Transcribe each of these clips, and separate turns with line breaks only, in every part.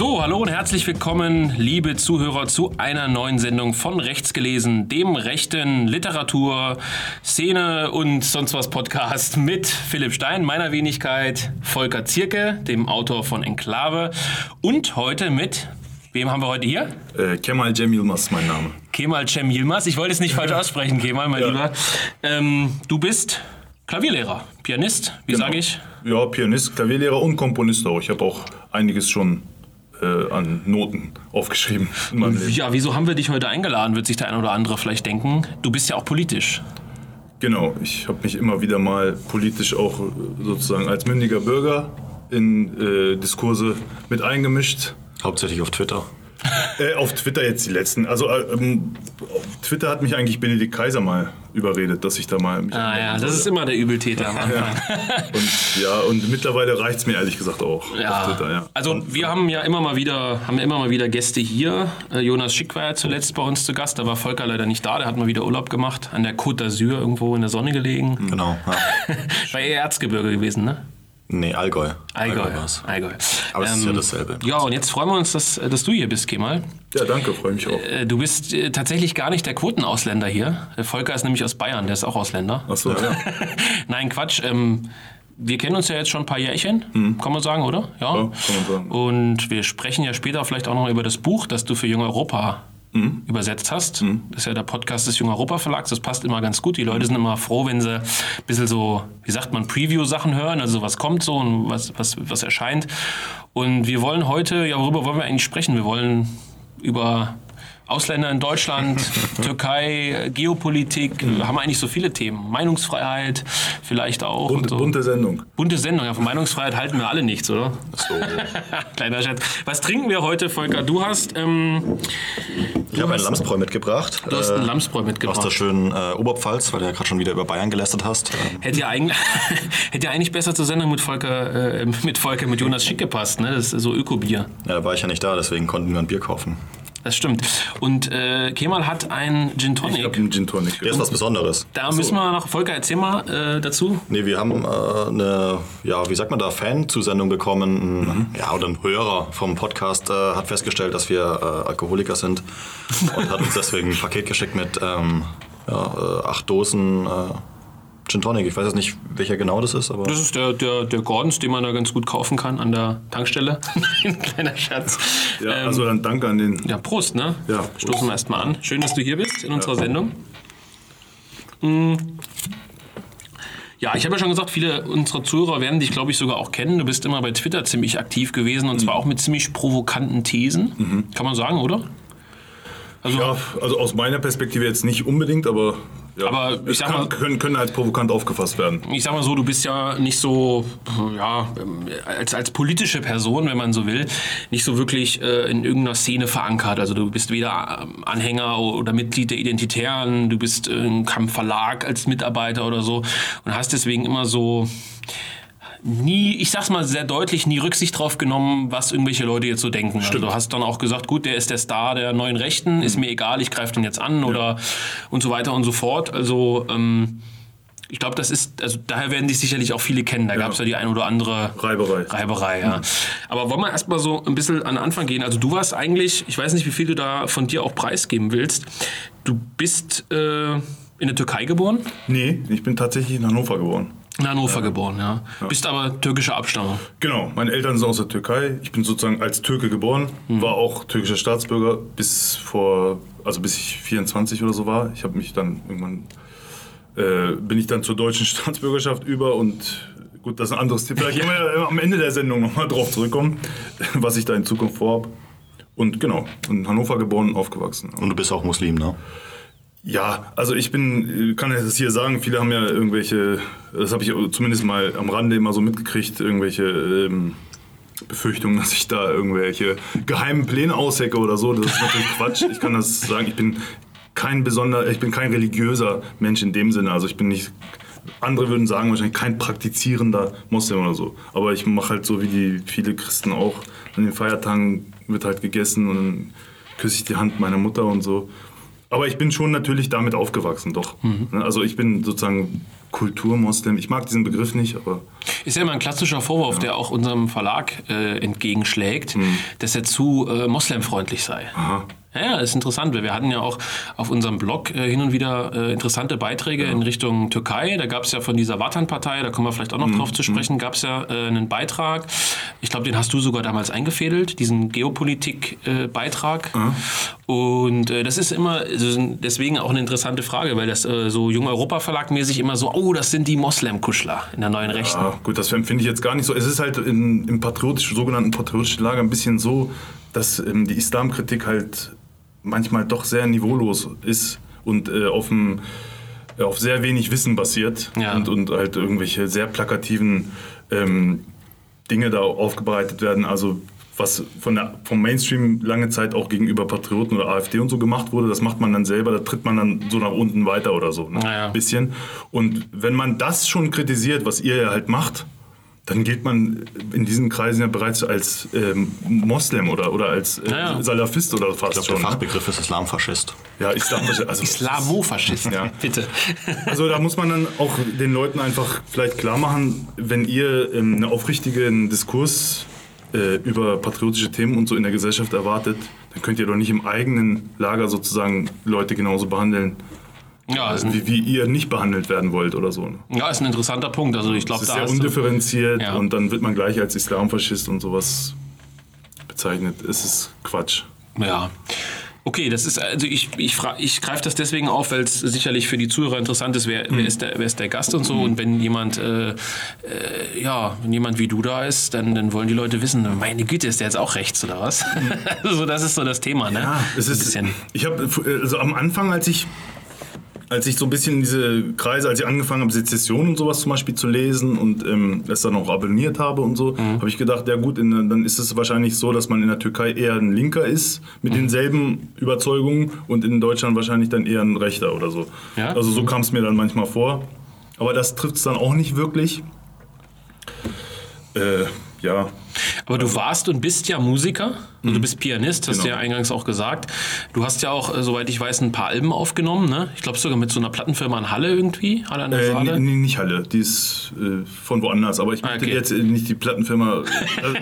So, hallo und herzlich willkommen, liebe Zuhörer, zu einer neuen Sendung von Rechts gelesen, dem rechten Literatur, Szene und sonst was Podcast mit Philipp Stein, meiner Wenigkeit, Volker Zierke, dem Autor von Enklave und heute mit Wem haben wir heute hier?
Äh, Kemal Cem Yilmaz, mein Name.
Kemal Cem Yilmaz. Ich wollte es nicht falsch aussprechen, Kemal, mein ja. Lieber. Ähm, du bist Klavierlehrer, Pianist, wie genau. sage ich?
Ja, Pianist, Klavierlehrer und Komponist auch. Ich habe auch einiges schon äh, an Noten aufgeschrieben.
Ja, wieso haben wir dich heute eingeladen, wird sich der eine oder andere vielleicht denken. Du bist ja auch politisch.
Genau, ich habe mich immer wieder mal politisch auch sozusagen als mündiger Bürger in äh, Diskurse mit eingemischt.
Hauptsächlich auf Twitter.
Äh, auf Twitter jetzt die letzten. Also äh, ähm, auf Twitter hat mich eigentlich Benedikt Kaiser mal überredet, dass ich da mal.
ah ja, das ist immer der Übeltäter am Anfang.
ja. Und, ja, und mittlerweile reicht es mir ehrlich gesagt auch
ja. auf Twitter. Ja. Also und, wir haben ja immer mal wieder, haben immer mal wieder Gäste hier. Äh, Jonas Schick war ja zuletzt bei uns zu Gast, da war Volker leider nicht da, der hat mal wieder Urlaub gemacht, an der Côte d'Azur irgendwo in der Sonne gelegen.
Genau.
Ja. war eher Erzgebirge gewesen, ne?
Nee, Allgäu.
Allgäu, Allgäu. Allgäu.
Aber es ähm, ist ja ähm, dasselbe.
Ja, und jetzt freuen wir uns, dass, dass du hier bist, Kemal.
Ja, danke, freue mich auch.
Äh, du bist äh, tatsächlich gar nicht der Quotenausländer hier. Volker ist nämlich aus Bayern, der ist auch Ausländer.
Ach so, ja.
Nein, Quatsch. Ähm, wir kennen uns ja jetzt schon ein paar Jährchen, mhm. kann man sagen, oder?
Ja. ja kann man sagen.
Und wir sprechen ja später vielleicht auch noch über das Buch, das du für Jung Europa mhm. übersetzt hast. Mhm. Das ist ja der Podcast des Jung Europa Verlags. Das passt immer ganz gut. Die Leute sind immer froh, wenn sie ein bisschen so, wie sagt man, Preview-Sachen hören, also was kommt so und was, was, was erscheint. Und wir wollen heute, ja, worüber wollen wir eigentlich sprechen? Wir wollen über Ausländer in Deutschland, Türkei, Geopolitik, mhm. haben eigentlich so viele Themen. Meinungsfreiheit vielleicht auch.
Bunte,
so.
bunte Sendung.
Bunte Sendung, ja, von Meinungsfreiheit halten wir alle nichts, oder?
So.
Kleiner Schatz. Was trinken wir heute, Volker? Du hast. Ähm,
ich habe einen Lamsbräu mitgebracht.
Du hast einen äh, Lamsbräu mitgebracht.
Aus der schönen äh, Oberpfalz, weil du ja gerade schon wieder über Bayern gelästert hast.
Hätte ja eigentlich, hätte ja eigentlich besser zur Sendung mit Volker, äh, mit Volker, mit Jonas Schick gepasst, ne? Das ist so Ökobier.
Ja, da war ich ja nicht da, deswegen konnten wir ein Bier kaufen.
Das stimmt. Und äh, Kemal hat einen Gin Tonic.
Ich habe einen Gin Tonic.
Der ist was Besonderes.
Da so. müssen wir noch, Volker, erzähl mal äh, dazu.
Nee, wir haben äh, eine, ja, wie sagt man da, Fan-Zusendung bekommen. Mhm. Ja, oder ein Hörer vom Podcast äh, hat festgestellt, dass wir äh, Alkoholiker sind und hat uns deswegen ein Paket geschickt mit ähm, ja, äh, acht Dosen Gin Tonic. Ich weiß jetzt nicht, welcher genau das ist, aber.
Das ist der, der, der Gordons, den man da ganz gut kaufen kann an der Tankstelle. Ein kleiner Schatz.
Ja, ähm, also dann danke an den.
Ja, Prost, ne?
Ja. Prost.
Stoßen wir erstmal an. Schön, dass du hier bist in unserer ja. Sendung. Mhm. Ja, ich habe ja schon gesagt, viele unserer Zuhörer werden dich, glaube ich, sogar auch kennen. Du bist immer bei Twitter ziemlich aktiv gewesen und mhm. zwar auch mit ziemlich provokanten Thesen. Mhm. Kann man sagen, oder?
Also, ja, also aus meiner Perspektive jetzt nicht unbedingt, aber ja,
aber ich sag mal,
können, können als provokant aufgefasst werden.
Ich sag mal so, du bist ja nicht so, ja, als, als politische Person, wenn man so will, nicht so wirklich äh, in irgendeiner Szene verankert. Also du bist weder Anhänger oder Mitglied der Identitären, du bist in keinem Verlag als Mitarbeiter oder so und hast deswegen immer so nie, ich sag's mal sehr deutlich, nie Rücksicht drauf genommen, was irgendwelche Leute jetzt so denken. Also Stimmt. Also du hast dann auch gesagt, gut, der ist der Star der neuen Rechten, mhm. ist mir egal, ich greife den jetzt an ja. oder und so weiter und so fort. Also ähm, ich glaube, das ist, also daher werden dich sicherlich auch viele kennen. Da ja. gab es ja die ein oder andere
Reiberei.
Reiberei, ja. Mhm. Aber wollen wir erstmal so ein bisschen an den Anfang gehen. Also du warst eigentlich, ich weiß nicht, wie viel du da von dir auch preisgeben willst. Du bist äh, in der Türkei geboren?
Nee, ich bin tatsächlich in Hannover geboren.
In Hannover ja. geboren, ja. ja. Bist aber türkischer Abstammung.
Genau, meine Eltern sind aus der Türkei. Ich bin sozusagen als Türke geboren, mhm. war auch türkischer Staatsbürger bis vor, also bis ich 24 oder so war. Ich habe mich dann irgendwann, äh, bin ich dann zur deutschen Staatsbürgerschaft über und gut, das ist ein anderes Thema. Vielleicht wir am Ende der Sendung nochmal drauf zurückkommen, was ich da in Zukunft vorhabe. Und genau, in Hannover geboren und aufgewachsen.
Und du bist auch Muslim, ne?
Ja, also ich bin, kann das hier sagen, viele haben ja irgendwelche, das habe ich zumindest mal am Rande immer so mitgekriegt, irgendwelche ähm, Befürchtungen, dass ich da irgendwelche geheimen Pläne aushecke oder so. Das ist natürlich Quatsch. Ich kann das sagen, ich bin kein besonder, ich bin kein religiöser Mensch in dem Sinne. Also ich bin nicht, andere würden sagen wahrscheinlich kein praktizierender Moslem oder so. Aber ich mache halt so wie die viele Christen auch. An den Feiertagen wird halt gegessen und dann küsse ich die Hand meiner Mutter und so. Aber ich bin schon natürlich damit aufgewachsen, doch. Ne, Also ich bin sozusagen Kulturmoslem. Ich mag diesen Begriff nicht, aber
Ist ja immer ein klassischer Vorwurf, der auch unserem Verlag äh, entgegenschlägt, dass er zu äh, moslemfreundlich sei.
aha.
Ja, ja, ist interessant. weil Wir hatten ja auch auf unserem Blog äh, hin und wieder äh, interessante Beiträge in Richtung Türkei. Da gab es ja von dieser Watan-Partei, da kommen wir vielleicht auch noch drauf zu sprechen, gab es ja äh, einen Beitrag. Ich glaube, den hast du sogar damals eingefädelt, diesen Geopolitik-Beitrag. Und äh, das ist immer also deswegen auch eine interessante Frage, weil das äh, so Jung Europa Verlag mäßig immer so, oh, das sind die Moslem-Kuschler in der neuen Rechten.
Ja, gut, das empfinde ich jetzt gar nicht so. Es ist halt in, im patriotischen, sogenannten patriotischen Lager ein bisschen so, dass ähm, die Islamkritik halt manchmal doch sehr niveaulos ist und äh, auf, dem, äh, auf sehr wenig Wissen basiert
Ja.
und, und halt irgendwelche sehr plakativen ähm, Dinge da aufgebreitet werden. Also was von der, vom Mainstream lange Zeit auch gegenüber Patrioten oder AfD und so gemacht wurde, das macht man dann selber, da tritt man dann so nach unten weiter oder so. Ne?
Ja.
Bisschen. Und wenn man das schon kritisiert, was ihr ja halt macht, dann gilt man in diesen Kreisen ja bereits als ähm, Moslem oder, oder als äh,
Ja, ja.
Salafist oder fast
Der
schon. Ne?
Fachbegriff ist Islamfaschist.
Ja, Islam, also,
Islamofaschisten,
Ja.
bitte.
also da muss man dann auch den Leuten einfach vielleicht klar machen, wenn ihr ähm, einen aufrichtigen Diskurs äh, über patriotische Themen und so in der Gesellschaft erwartet, dann könnt ihr doch nicht im eigenen Lager sozusagen Leute genauso behandeln,
Ja, ein,
wie, wie ihr nicht behandelt werden wollt oder so. ne?
ja, ist ein interessanter Punkt. Also ich glaube, da
sehr undifferenziert
Ja.
und dann wird man gleich als Islamfaschist und sowas bezeichnet. Es ist Quatsch.
Ja. Okay, das ist, also ich, ich, ich greife das deswegen auf, weil es sicherlich für die Zuhörer interessant ist, wer, wer, ist, der, wer ist der Gast und so. Und wenn jemand, äh, äh, ja, wenn jemand wie du da ist, dann, dann wollen die Leute wissen, meine Güte, ist der jetzt auch rechts oder was? so, das ist so das Thema, ne?
Ja, es
Ein
ist.
bisschen.
Ich habe also am Anfang, als ich als ich so ein bisschen in diese Kreise, als ich angefangen habe, Sezession und sowas zum Beispiel zu lesen und ähm, das dann auch abonniert habe und so,
Mhm.
habe ich gedacht, ja gut, in, dann ist es wahrscheinlich so, dass man in der Türkei eher ein Linker ist mit
Mhm.
denselben Überzeugungen und in Deutschland wahrscheinlich dann eher ein Rechter oder so.
Ja?
Also so kam es mir dann manchmal vor. Aber das trifft es dann auch nicht wirklich. Äh, ja,
Aber du warst und bist ja Musiker, also du bist Pianist, hast
Genau.
du ja eingangs auch gesagt. Du hast ja auch, äh, soweit ich weiß, ein paar Alben aufgenommen, ne? Ich glaube sogar mit so einer Plattenfirma in Halle irgendwie, Halle an der
Äh,
Saale.
nee, nee, nicht Halle, die ist äh, von woanders. Aber ich möchte
okay.
jetzt äh, nicht die Plattenfirma. Also,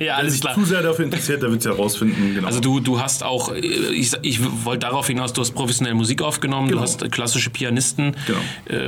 ja, alles klar.
zu sehr dafür interessiert, der wird es herausfinden. Genau.
Also du, du hast auch, äh, ich, ich wollte darauf hinaus, du hast professionell Musik aufgenommen,
Genau.
du hast äh, klassische Pianisten.
genau.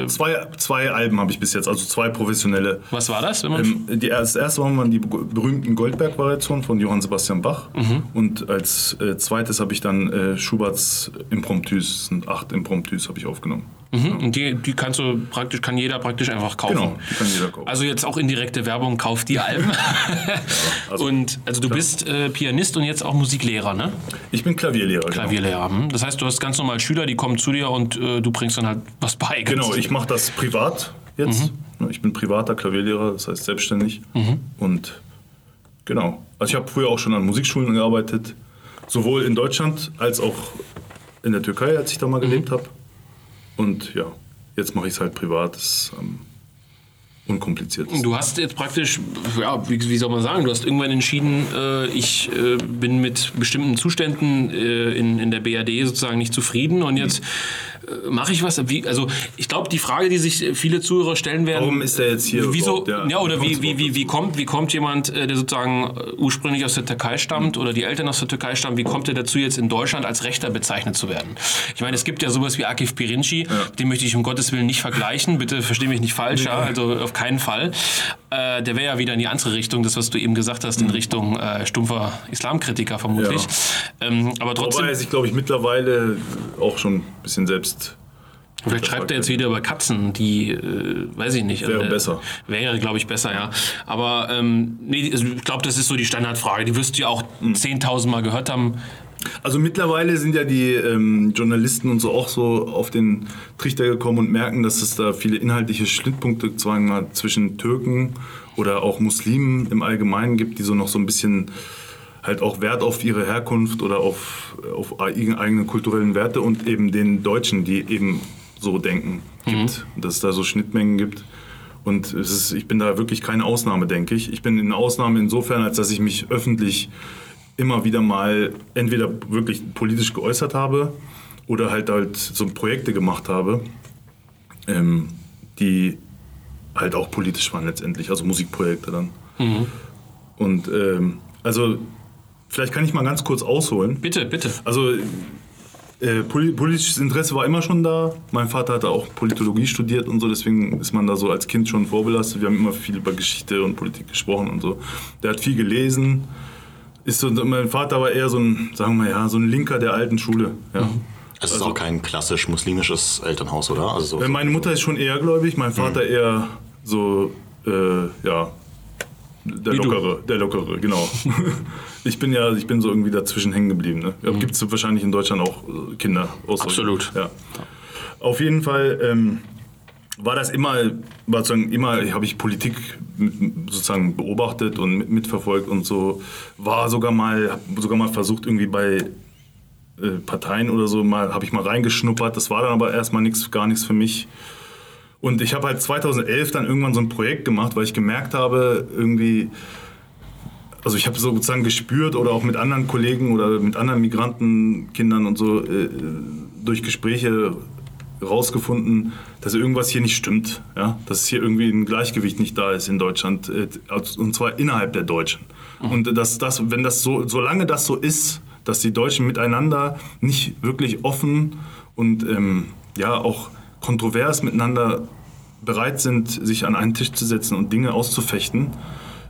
Äh,
zwei, zwei Alben habe ich bis jetzt, also zwei professionelle.
was war das?
Ähm, die, das erste waren die be- berühmten Goldberg-Variationen von Johann Sebastian Bach.
Mhm.
Und als äh, zweites habe ich dann äh, Schuberts Impromptus, sind acht Impromptus habe ich aufgenommen.
mhm. Und die, die kannst du praktisch, kann jeder praktisch einfach kaufen.
Genau, die kann jeder kaufen.
Also jetzt auch indirekte Werbung, kauf die Alben.
also,
und also du bist äh, Pianist und jetzt auch Musiklehrer, ne?
ich bin Klavierlehrer. Genau.
Klavierlehrer. hm. Das heißt, du hast ganz normal Schüler, die kommen zu dir und äh, du bringst dann halt was bei.
Genau, ich mache das privat jetzt. Ich bin privater Klavierlehrer, das heißt selbstständig. Und genau. Also ich habe früher auch schon an Musikschulen gearbeitet, sowohl in Deutschland als auch in der Türkei, als ich da mal gelebt habe. Und ja, jetzt mache ich es halt privat. Das ist am unkompliziertesten.
Du hast jetzt praktisch, ja, wie, wie soll man sagen, du hast irgendwann entschieden, äh, ich äh, bin mit bestimmten Zuständen äh, in, in der BRD sozusagen nicht zufrieden und jetzt äh, mache ich was. Wie, also ich glaube, die Frage, die sich viele Zuhörer stellen werden,
Warum ist der jetzt hier
Wieso?
Ja,
ja, oder wie, wie, wie, wie, kommt, wie kommt jemand, äh, der sozusagen äh, ursprünglich aus der Türkei stammt oder die Eltern aus der Türkei stammen, wie kommt er dazu, jetzt in Deutschland als Rechter bezeichnet zu werden? Ich meine, es gibt ja sowas wie Akif Pirinci, den möchte ich um Gottes Willen nicht vergleichen, bitte verstehe mich nicht falsch, ja, also auf keinen Fall. Äh, der wäre ja wieder in die andere Richtung, das, was du eben gesagt hast, in Richtung äh, stumpfer Islamkritiker vermutlich.
Ja.
Ähm, aber trotzdem,
Wobei er sich, glaube ich, mittlerweile auch schon ein bisschen selbst.
Vielleicht schreibt er jetzt wieder über Katzen, die, äh, weiß ich nicht.
Wäre
äh,
besser.
Wäre, glaube ich, besser, ja. Aber ähm, nee, also ich glaube, das ist so die Standardfrage. Die wirst du ja auch
Hm.
10.000 Mal gehört haben.
Also mittlerweile sind ja die ähm, Journalisten und so auch so auf den Trichter gekommen und merken, dass es da viele inhaltliche Schnittpunkte sagen wir mal, zwischen Türken oder auch Muslimen im Allgemeinen gibt, die so noch so ein bisschen halt auch Wert auf ihre Herkunft oder auf, auf eigene kulturellen Werte und eben den Deutschen, die eben so denken, gibt. Dass es da so Schnittmengen gibt. Und es ist, ich bin da wirklich keine Ausnahme, denke ich. Ich bin eine Ausnahme insofern, als dass ich mich öffentlich immer wieder mal entweder wirklich politisch geäußert habe oder halt halt so Projekte gemacht habe, ähm, die halt auch politisch waren letztendlich, also Musikprojekte dann. Und ähm, also vielleicht kann ich mal ganz kurz ausholen.
Bitte, bitte.
Also äh, poli politisches Interesse war immer schon da. Mein Vater hatte auch Politologie studiert und so, deswegen ist man da so als Kind schon vorbelastet. Wir haben immer viel über Geschichte und Politik gesprochen und so. Der hat viel gelesen. Ist so, mein Vater war eher so ein, sagen wir mal, ja, so ein Linker der alten Schule. Ja.
Es ist auch kein klassisch muslimisches Elternhaus, oder? Also so,
Äh, Meine Mutter ist schon eher gläubig, mein Vater eher so, äh, ja, der
Wie du.
lockere, der lockere, genau. ich bin ja, ich bin so irgendwie dazwischen hängen geblieben. Ne? Ja, Gibt es wahrscheinlich in Deutschland auch äh, Kinder aus
Absolut.
Ja. Auf jeden Fall ähm, war das immer, war sozusagen immer, habe ich Politik sozusagen beobachtet und mit, mitverfolgt und so. War sogar mal, hab sogar mal versucht irgendwie bei äh, Parteien oder so mal, habe ich mal reingeschnuppert. Das war dann aber erstmal nichts, gar nichts für mich. Und ich habe halt 2011 dann irgendwann so ein Projekt gemacht, weil ich gemerkt habe, irgendwie, also ich habe sozusagen gespürt oder auch mit anderen Kollegen oder mit anderen Migrantenkindern und so äh, durch Gespräche rausgefunden, dass irgendwas hier nicht stimmt, ja, dass hier irgendwie ein Gleichgewicht nicht da ist in Deutschland äh, und zwar innerhalb der Deutschen. Und dass das, wenn das so, solange das so ist, dass die Deutschen miteinander nicht wirklich offen und ähm, ja auch kontrovers miteinander bereit sind, sich an einen Tisch zu setzen und Dinge auszufechten,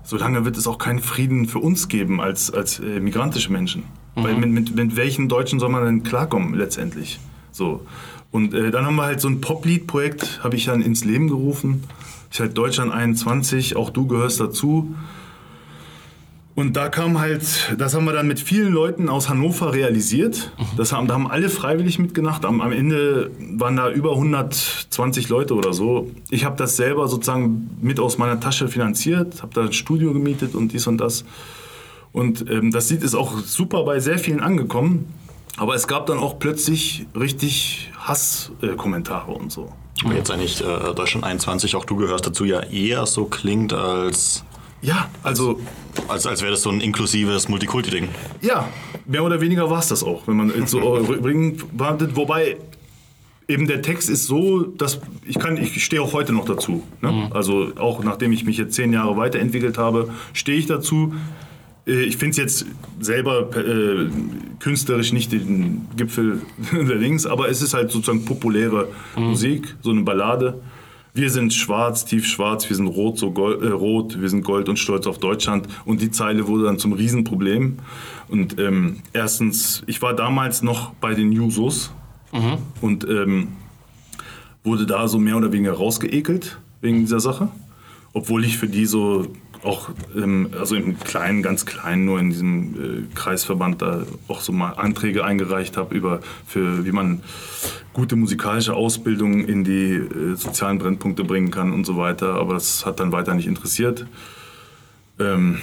solange wird es auch keinen Frieden für uns geben als, als äh, migrantische Menschen. Weil mit, mit, mit welchen Deutschen soll man denn klarkommen letztendlich? So. Und äh, dann haben wir halt so ein Poplied-Projekt, habe ich dann ins Leben gerufen. Ich halt Deutschland 21, auch du gehörst dazu. Und da kam halt, das haben wir dann mit vielen Leuten aus Hannover realisiert. Das haben, da haben alle freiwillig mitgemacht. Am, am Ende waren da über 120 Leute oder so. Ich habe das selber sozusagen mit aus meiner Tasche finanziert, habe da ein Studio gemietet und dies und das. Und ähm, das Lied ist auch super bei sehr vielen angekommen. Aber es gab dann auch plötzlich richtig Hasskommentare und so.
Aber jetzt eigentlich äh, Deutschland 21, auch du gehörst dazu, ja eher so klingt, als,
Ja, also
als, als wäre das so ein inklusives Multikulti-Ding.
Ja, mehr oder weniger war es das auch, wenn man so rückblickend behandelt. Wobei eben der Text ist so, dass ich kann, ich stehe auch heute noch dazu. Ne? Also auch nachdem ich mich jetzt zehn Jahre weiterentwickelt habe, stehe ich dazu. Äh, Ich finde es jetzt selber äh, künstlerisch nicht den Gipfel der Links, aber es ist halt sozusagen populäre Musik, so eine Ballade. Wir sind schwarz, tief schwarz, wir sind rot, so gold, äh, rot, wir sind gold und stolz auf Deutschland. Und die Zeile wurde dann zum Riesenproblem. Und ähm, erstens, ich war damals noch bei den Jusos und ähm, wurde da so mehr oder weniger rausgeekelt wegen dieser Sache. Obwohl ich für die so auch, ähm, also im Kleinen, ganz klein, nur in diesem äh, Kreisverband da auch so mal Anträge eingereicht habe über, für wie man gute musikalische Ausbildung in die äh, sozialen Brennpunkte bringen kann und so weiter. Aber das hat dann weiter nicht interessiert. Ähm,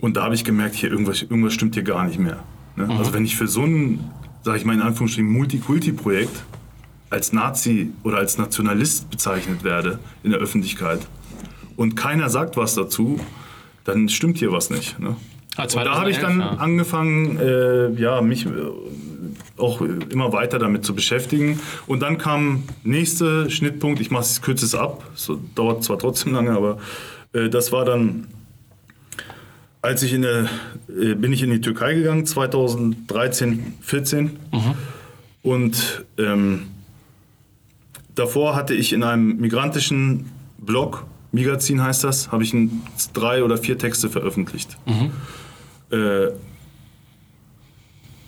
und da habe ich gemerkt, hier irgendwas, irgendwas stimmt hier gar nicht mehr. Ne? Also wenn ich für so ein, sage ich mal in Anführungsstrichen, Multikulti-Projekt als Nazi oder als Nationalist bezeichnet werde in der Öffentlichkeit und keiner sagt was dazu, dann stimmt hier was nicht. Ne?
Ah,
da habe ich
2011,
dann
ja.
angefangen, äh, ja, mich äh, auch immer weiter damit zu beschäftigen. Und dann kam nächster Schnittpunkt, ich mache es kürze es ab, so, dauert zwar trotzdem lange, aber äh, das war dann, als ich in der, äh, bin ich in die Türkei gegangen, 2013, 14. Und ähm, davor hatte ich in einem migrantischen Blog, Migazin heißt das, habe ich ein, drei oder vier Texte veröffentlicht. Äh,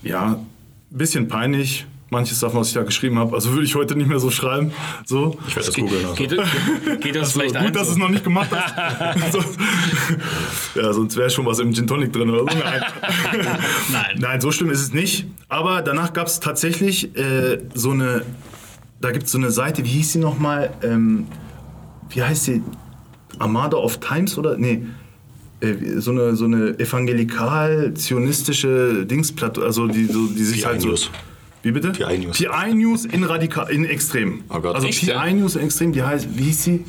ja, ein bisschen peinlich. Manches davon, was ich da geschrieben habe. Also würde ich heute nicht mehr so schreiben. So.
Ich werde das googeln. Also.
Geht, geht das
So,
vielleicht
gut,
ein?
dass du es noch nicht gemacht hast. Sonst- ja, sonst wäre schon was im Gin Tonic drin oder so. Nein.
Nein.
Nein, so schlimm ist es nicht. Aber danach gab es tatsächlich äh, so eine, da gibt es so eine Seite, wie hieß sie nochmal? Ähm, wie heißt sie? Armada of Times oder? Nee. Äh, so eine, so eine evangelikal-zionistische Dingsplatte, also die, so, die sich
PI
halt so.
News.
Wie bitte?
PI News.
PI News in radikal, in extrem.
Oh Gott.
Also PI
ja?
News in extrem, die heißt, wie hieß sie?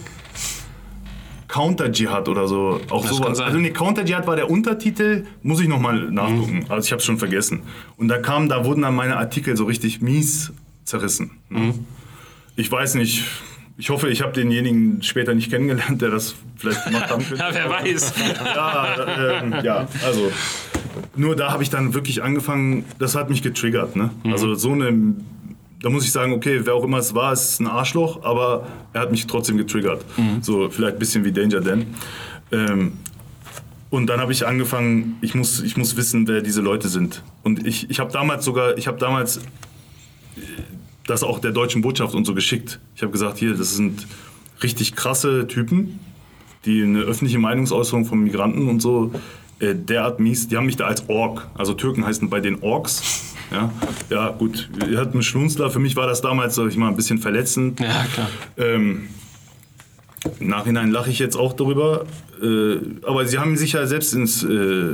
Counter-Dschihad oder so. Auch
Das
sowas. Also nee, Counter-Dschihad war der Untertitel, muss ich nochmal nachgucken. Also ich habe es schon vergessen. Und da kam, da wurden dann meine Artikel so richtig mies zerrissen. ne? Ich weiß nicht. Ich hoffe, ich habe denjenigen später nicht kennengelernt, der das vielleicht gemacht haben könnte.
Ja, wer weiß.
Ja, ähm, ja, also nur da habe ich dann wirklich angefangen, das hat mich getriggert. Ne? Also so eine, da muss ich sagen, okay, wer auch immer es war, ist ein Arschloch, aber er hat mich trotzdem getriggert. So vielleicht ein bisschen wie Danger Dan. Ähm, und dann habe ich angefangen, ich muss, ich muss wissen, wer diese Leute sind. Und ich, ich habe damals sogar, ich habe damals das auch der deutschen Botschaft und so geschickt. Ich habe gesagt, hier, das sind richtig krasse Typen, die eine öffentliche Meinungsäußerung von Migranten und so äh, derart mies, die haben mich da als Ork, also Türken heißen bei den Orks. Ja, ja gut, ihr habt einen Schlunzler, für mich war das damals, sag ich mal, ein bisschen verletzend.
Ja, klar.
Ähm, Im Nachhinein lache ich jetzt auch darüber. Äh, aber sie haben sich ja selbst ins äh,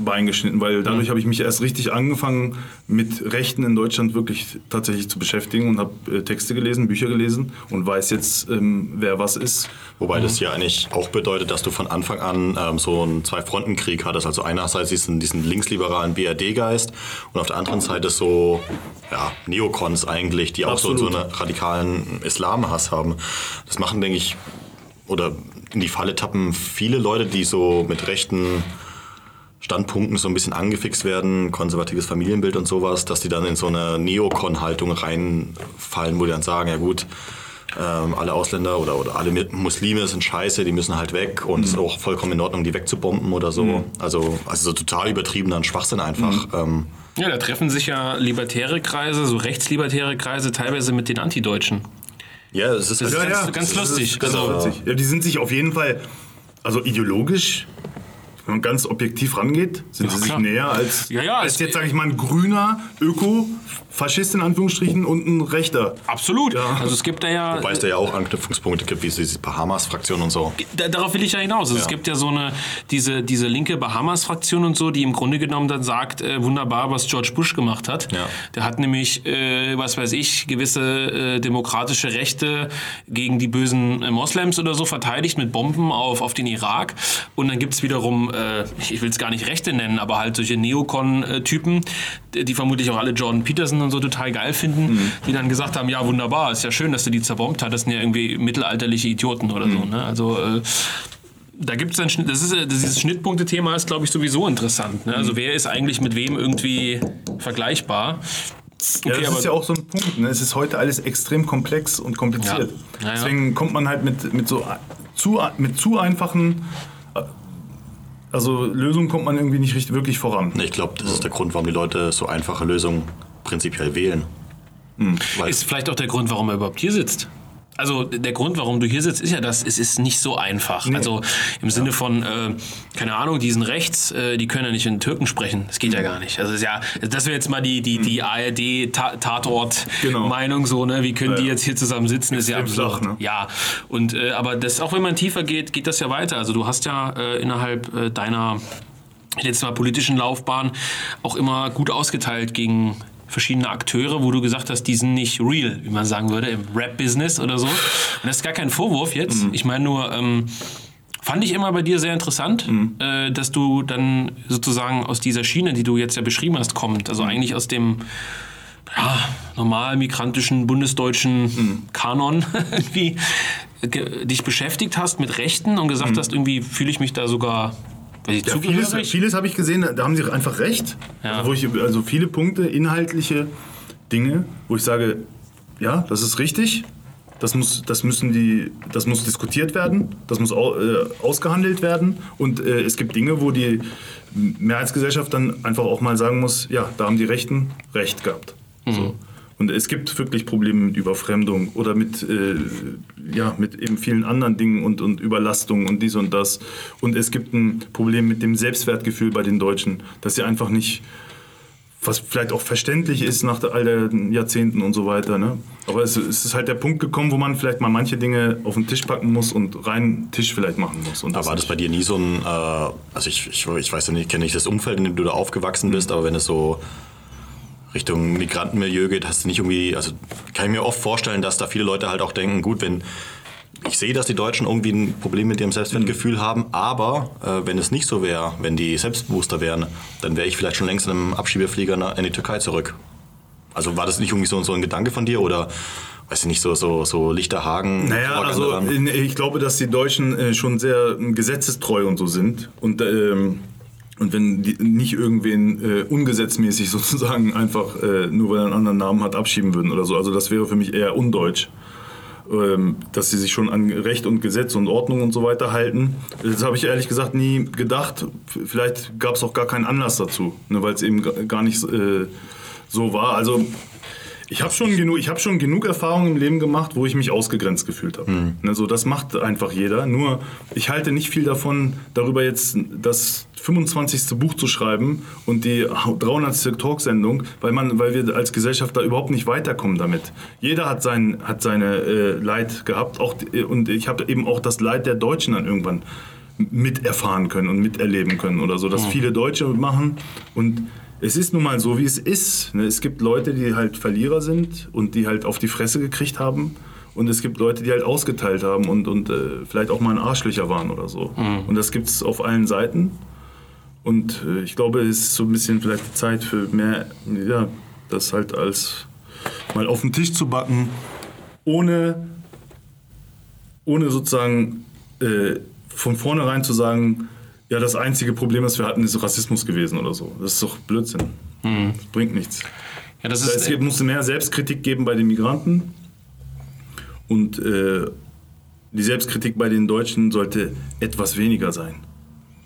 Bein geschnitten, weil dadurch habe ich mich erst richtig angefangen, mit Rechten in Deutschland wirklich tatsächlich zu beschäftigen und habe äh, Texte gelesen, Bücher gelesen und weiß jetzt, ähm, wer was ist.
Wobei das ja eigentlich auch bedeutet, dass du von Anfang an ähm, so einen Zwei-Fronten-Krieg hattest. Also einerseits diesen, diesen linksliberalen BRD-Geist und auf der anderen Seite so ja, Neokons eigentlich, die auch so, so
Absolut.
einen radikalen Islamhass haben. Das machen, denke ich, oder in die Falle tappen viele Leute, die so mit rechten Standpunkten so ein bisschen angefixt werden, konservatives Familienbild und sowas, dass die dann in so eine Neokon-Haltung reinfallen, wo die dann sagen, ja gut, ähm, alle Ausländer oder, oder alle Muslime sind scheiße, die müssen halt weg und es ist auch vollkommen in Ordnung, die wegzubomben oder so. Also, also so total übertriebener Schwachsinn einfach. Ähm,
Ja, da treffen sich ja libertäre Kreise, so rechtslibertäre Kreise, teilweise mit den Antideutschen.
ja, es ist,
Das ist
halt-
ganz- ganz
das
lustig.
Ist ganz
Also-.
Ja, die sind sich auf jeden Fall, also ideologisch, wenn man ganz objektiv rangeht, sind
Ja,
sie sich
klar.
näher als,
Ja, ja,
als jetzt, sage ich mal, ein grüner Öko-Faschist in Anführungsstrichen und ein rechter.
Absolut.
Ja.
Also es gibt da ja.
Wobei es da ja auch Anknüpfungspunkte gibt, wie diese Bahamas-Fraktion und so.
Da, darauf will ich ja hinaus. Also Es
Ja.
gibt ja so eine, diese, diese linke Bahamas-Fraktion und so, die im Grunde genommen dann sagt, äh, wunderbar, was George Bush gemacht hat.
Ja.
Der hat nämlich, äh, was weiß ich, gewisse äh, demokratische Rechte gegen die bösen äh, Moslems oder so verteidigt mit Bomben auf, auf den Irak. Und dann gibt es wiederum, äh, ich, will es gar nicht Rechte nennen, aber halt solche Neokon-Typen, die die vermutlich auch alle Jordan Peterson und so total geil finden, die dann gesagt haben, ja wunderbar, ist ja schön, dass du die zerbombt hast, das sind ja irgendwie mittelalterliche Idioten oder so. Ne? Also äh, da gibt es dann, das ist, äh, dieses Schnittpunkte-Thema ist, glaube ich, sowieso interessant. Ne? Also wer ist eigentlich mit wem irgendwie vergleichbar?
Ja,
Okay,
das
aber
ist ja auch so ein Punkt. Ne? Es ist heute alles extrem komplex und kompliziert.
Ja. Ja, ja.
Deswegen kommt man halt mit, mit so zu, mit zu einfachen, äh, also Lösungen kommt man irgendwie nicht richtig, wirklich voran.
Ich glaube, das ist der Grund, warum die Leute so einfache Lösungen prinzipiell wählen. Weil
ist vielleicht auch der Grund, warum er überhaupt hier sitzt. Also der Grund, warum du hier sitzt, ist ja, dass es ist nicht so einfach. Also im Sinne von, äh, keine Ahnung, die sind rechts, äh, die können ja nicht in Türken sprechen. Das geht ja gar nicht. Also es ist ja, das wäre jetzt mal die, die, die ARD-Tatort-Meinung so, ne? Wie können die jetzt hier zusammen sitzen? ist ja absurd.
ne?
Ja, und äh, aber das, auch wenn man tiefer geht, geht das ja weiter. Also du hast ja äh, innerhalb äh, deiner jetzt mal politischen Laufbahn auch immer gut ausgeteilt gegen verschiedene Akteure, wo du gesagt hast, die sind nicht real, wie man sagen würde, im Rap-Business oder so. Und das ist gar kein Vorwurf jetzt. Ich meine nur, ähm, fand ich immer bei dir sehr interessant, äh, dass du dann sozusagen aus dieser Schiene, die du jetzt ja beschrieben hast, kommt. Also eigentlich aus dem ja, normal migrantischen bundesdeutschen Kanon irgendwie ge- dich beschäftigt hast mit Rechten und gesagt hast, irgendwie fühle ich mich da sogar
Ja, vieles vieles habe ich gesehen, da haben sie einfach recht.
Ja.
Also, wo ich, also viele Punkte, inhaltliche Dinge, wo ich sage, ja, das ist richtig. Das muss, das müssen die, das muss diskutiert werden, das muss au, äh, ausgehandelt werden. Und äh, es gibt Dinge, wo die Mehrheitsgesellschaft dann einfach auch mal sagen muss, ja, da haben die Rechten recht gehabt. So. Und es gibt wirklich Probleme mit Überfremdung oder mit, äh, ja, mit eben vielen anderen Dingen und, und Überlastung und dies und das. Und es gibt ein Problem mit dem Selbstwertgefühl bei den Deutschen, dass sie einfach nicht, was vielleicht auch verständlich ist nach all den Jahrzehnten und so weiter. Ne? Aber es, ist halt der Punkt gekommen, wo man vielleicht mal manche Dinge auf den Tisch packen muss und rein Tisch vielleicht machen muss.
Aber war das bei dir nie so ein, äh, also ich, ich, ich weiß ja nicht, kenne nicht das Umfeld, in dem du da aufgewachsen bist, aber wenn es so Richtung Migrantenmilieu geht, hast du nicht irgendwie, also kann ich mir oft vorstellen, dass da viele Leute halt auch denken, gut, wenn ich sehe, dass die Deutschen irgendwie ein Problem mit ihrem Selbstwertgefühl
Mhm.
haben, aber äh, wenn es nicht so wäre, wenn die selbstbewusster wären, dann wäre ich vielleicht schon längst in einem Abschiebeflieger in die Türkei zurück. Also war das nicht irgendwie so, so ein Gedanke von dir oder, weiß ich nicht, so, so, so Lichterhagen?
Naja, also in, ich glaube, dass die Deutschen äh, schon sehr ähm, gesetzestreu und so sind. Und, ähm, und wenn die nicht irgendwen äh, ungesetzmäßig sozusagen einfach, äh, nur weil er einen anderen Namen hat, abschieben würden oder so. Also das wäre für mich eher undeutsch. Ähm, dass sie sich schon an Recht und Gesetz und Ordnung und so weiter halten. Das habe ich ehrlich gesagt nie gedacht. Vielleicht gab es auch gar keinen Anlass dazu, ne, weil es eben ga- gar nicht äh, so war. Also ich habe schon, genug, ich hab schon genug Erfahrungen im Leben gemacht, wo ich mich ausgegrenzt gefühlt habe. Ne, so, das macht einfach jeder. Nur, ich halte nicht viel davon, darüber jetzt das 25. Buch zu schreiben und die 300. Talksendung, weil, man, weil wir als Gesellschaft da überhaupt nicht weiterkommen damit. Jeder hat, sein, hat seine äh, Leid gehabt auch, die- und ich habe eben auch das Leid der Deutschen dann irgendwann miterfahren können und miterleben können oder so, dass viele Deutsche machen und es ist nun mal so, wie es ist. ne? Es gibt Leute, die halt Verlierer sind und die halt auf die Fresse gekriegt haben. Und es gibt Leute, die halt ausgeteilt haben und, und äh, vielleicht auch mal ein Arschlöcher waren oder so. Und das gibt es auf allen Seiten. Und äh, ich glaube, es ist so ein bisschen vielleicht die Zeit für mehr, ja, das halt als mal auf den Tisch zu backen, ohne, ohne sozusagen äh, von vornherein zu sagen, ja, das einzige Problem, das wir hatten, ist Rassismus gewesen oder so. Das ist doch Blödsinn. Das bringt nichts.
Ja, das
Es
ist,
gibt- muss mehr Selbstkritik geben bei den Migranten und äh, die Selbstkritik bei den Deutschen sollte etwas weniger sein.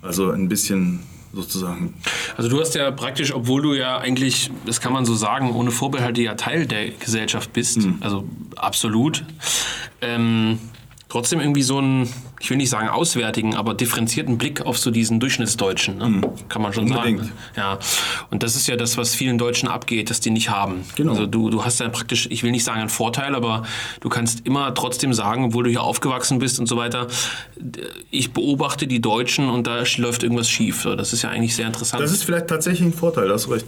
Also ein bisschen sozusagen.
Also du hast ja praktisch, obwohl du ja eigentlich, das kann man so sagen, ohne Vorbehalte ja Teil der Gesellschaft bist, also absolut, ähm, trotzdem irgendwie so einen, ich will nicht sagen auswärtigen, aber differenzierten Blick auf so diesen Durchschnittsdeutschen, ne? kann man schon
Unbedingt.
sagen. Ja, und das ist ja das, was vielen Deutschen abgeht, dass die nicht haben.
Genau.
Also du, du hast ja praktisch, ich will nicht sagen einen Vorteil, aber du kannst immer trotzdem sagen, obwohl du hier aufgewachsen bist und so weiter, ich beobachte die Deutschen und da läuft irgendwas schief. So, Das ist ja eigentlich sehr interessant.
Das ist vielleicht tatsächlich ein Vorteil, hast recht.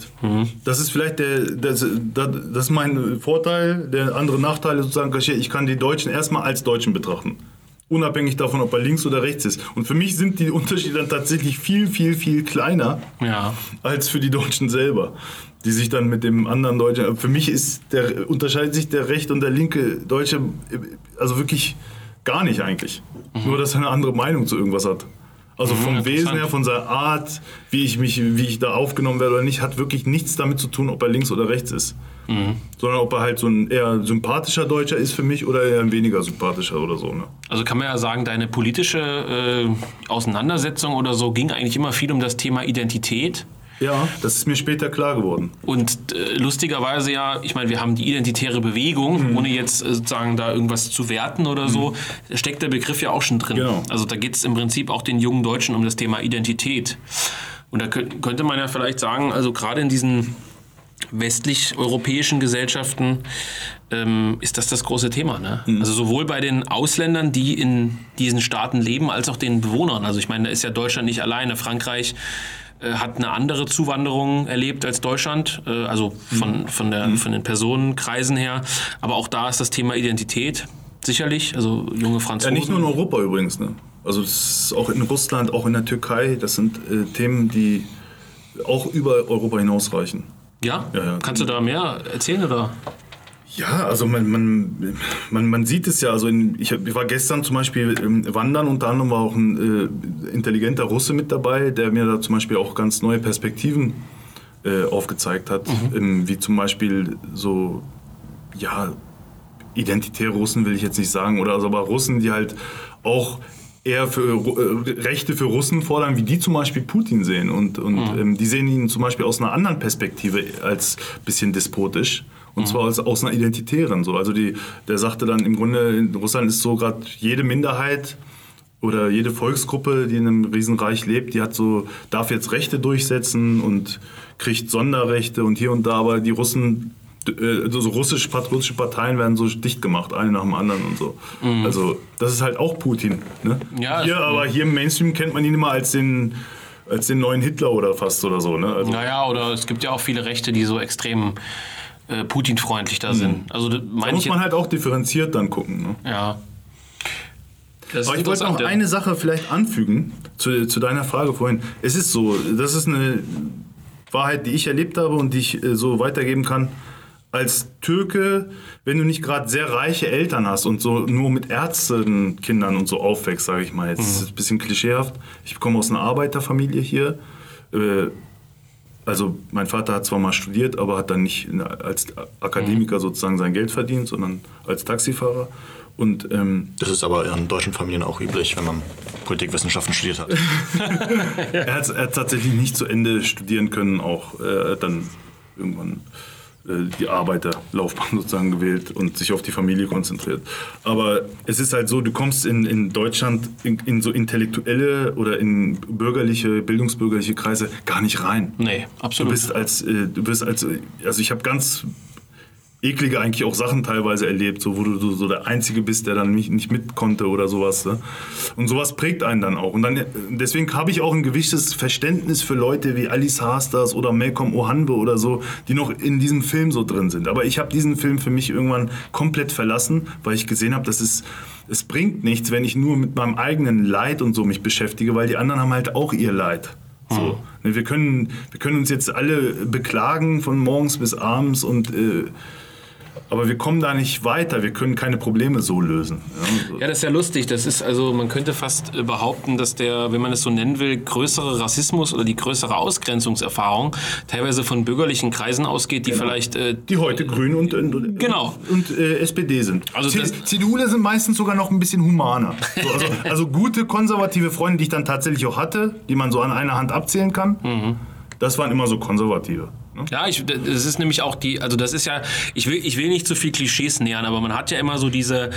Das ist vielleicht der, das, das, das ist mein Vorteil. Der andere Nachteil ist sozusagen, ich kann die Deutschen erstmal als Deutschen betrachten. Unabhängig davon, ob er links oder rechts ist. Und für mich sind die Unterschiede dann tatsächlich viel, viel, viel kleiner
ja.
als für die Deutschen selber, die sich dann mit dem anderen Deutschen. Für mich ist der, unterscheidet sich der rechte und der linke Deutsche also wirklich gar nicht eigentlich. Nur, dass er eine andere Meinung zu irgendwas hat. Also vom Wesen her, von seiner Art, wie ich mich, wie ich da aufgenommen werde oder nicht, hat wirklich nichts damit zu tun, ob er links oder rechts ist. Sondern ob er halt so ein eher sympathischer Deutscher ist für mich oder eher ein weniger sympathischer oder so. Ne?
Also kann man ja sagen, deine politische äh, Auseinandersetzung oder so ging eigentlich immer viel um das Thema Identität.
Ja, das ist mir später klar geworden.
Und äh, lustigerweise ja, ich meine, wir haben die identitäre Bewegung,
Mhm.
ohne jetzt äh, sozusagen da irgendwas zu werten oder so, steckt der Begriff ja auch schon drin.
Genau.
Also da geht es im Prinzip auch den jungen Deutschen um das Thema Identität. Und da könnt, könnte man ja vielleicht sagen, also gerade in diesen westlich-europäischen Gesellschaften ähm, ist das das große Thema. Ne?
Mhm.
Also sowohl bei den Ausländern, die in diesen Staaten leben, als auch den Bewohnern. Also ich meine, da ist ja Deutschland nicht alleine. Frankreich hat eine andere Zuwanderung erlebt als Deutschland, äh, also von, von, der, von den Personenkreisen her. Aber auch da ist das Thema Identität sicherlich, also junge
Ja,
Franzosen.
nicht nur in Europa übrigens. Ne? Also das ist auch in Russland, auch in der Türkei. Das sind äh, Themen, die auch über Europa hinausreichen.
ja?
Ja, ja.
Kannst du da mehr erzählen oder?
Ja, also man, man, man, man sieht es ja. Also in, ich, ich war gestern zum Beispiel ähm, wandern, unter anderem war auch ein äh, intelligenter Russe mit dabei, der mir da zum Beispiel auch ganz neue Perspektiven äh, aufgezeigt hat. Ähm, wie zum Beispiel so, ja, identitäre Russen will ich jetzt nicht sagen, oder also aber Russen, die halt auch eher für Ru- äh, Rechte für Russen fordern, wie die zum Beispiel Putin sehen. Und, und ähm, die sehen ihn zum Beispiel aus einer anderen Perspektive als bisschen despotisch. Und zwar aus, aus einer identitären. So. Also die, der sagte dann im Grunde, in Russland ist so gerade jede Minderheit oder jede Volksgruppe, die in einem Riesenreich lebt, die hat so, darf jetzt Rechte durchsetzen und kriegt Sonderrechte und hier und da, aber die Russen, äh, so russisch-patriotische Parteien werden so dicht gemacht, eine nach dem anderen und so. Also das ist halt auch Putin. Ne?
Ja,
hier, aber hier im Mainstream kennt man ihn immer als den, als den neuen Hitler oder fast oder so. Ne? Also,
Naja, oder es gibt ja auch viele Rechte, die so extrem äh, Putin-freundlich da sind. Also da
muss man halt auch differenziert dann gucken. Ne?
Ja. Das ist
Aber ich wollte noch eine Sache vielleicht anfügen zu, zu deiner Frage vorhin. Es ist so, das ist eine Wahrheit, die ich erlebt habe und die ich äh, so weitergeben kann. Als Türke, wenn du nicht gerade sehr reiche Eltern hast und so nur mit Ärztenkindern und so aufwächst, sage ich mal, jetzt ist es ein bisschen klischeehaft. Ich komme aus einer Arbeiterfamilie hier. Äh, also mein Vater hat zwar mal studiert, aber hat dann nicht als Akademiker sozusagen sein Geld verdient, sondern als Taxifahrer. Und ähm,
Das ist aber in deutschen Familien auch üblich, wenn man Politikwissenschaften studiert hat.
er, hat, er hat tatsächlich nicht zu Ende studieren können, auch äh, dann irgendwann die Arbeiterlaufbahn sozusagen gewählt und sich auf die Familie konzentriert. Aber es ist halt so, du kommst in, in Deutschland in, in so intellektuelle oder in bürgerliche, bildungsbürgerliche Kreise gar nicht rein.
Nee,
Du
absolut.
bist als, äh, du bist als, äh, also ich habe ganz eklige eigentlich auch Sachen teilweise erlebt, so wo du so- der Einzige bist, der dann nicht, nicht mit konnte oder sowas. Ne? Und sowas prägt einen dann auch. Und dann, deswegen habe ich auch ein gewisses Verständnis für Leute wie Alice Hasters oder Malcolm Ohanbe oder so, die noch in diesem Film so drin sind. Aber ich habe diesen Film für mich irgendwann komplett verlassen, weil ich gesehen habe, dass es es bringt nichts, wenn ich nur mit meinem eigenen Leid und so mich beschäftige, weil die anderen haben halt auch ihr Leid. So. Ne, Wir, können, wir können uns jetzt alle beklagen von morgens bis abends und äh, aber wir kommen da nicht weiter, wir können keine Probleme so lösen. Ja.
Ja, das ist ja lustig. Das ist also, man könnte fast äh, behaupten, dass der, wenn man es so nennen will, größere Rassismus oder die größere Ausgrenzungserfahrung teilweise von bürgerlichen Kreisen ausgeht, die vielleicht äh,
Die heute Grün und, und,
Genau.
und äh, SPD sind.
Also
CDUler sind meistens sogar noch ein bisschen humaner. So, also, also gute konservative Freunde, die ich dann tatsächlich auch hatte, die man so an einer Hand abzählen kann,
Mhm.
das waren immer so konservative. Ne?
Ja, ich, das ist nämlich auch die, also das ist ja, ich will, ich will nicht zu viel Klischees nähern, aber man hat ja immer so diese,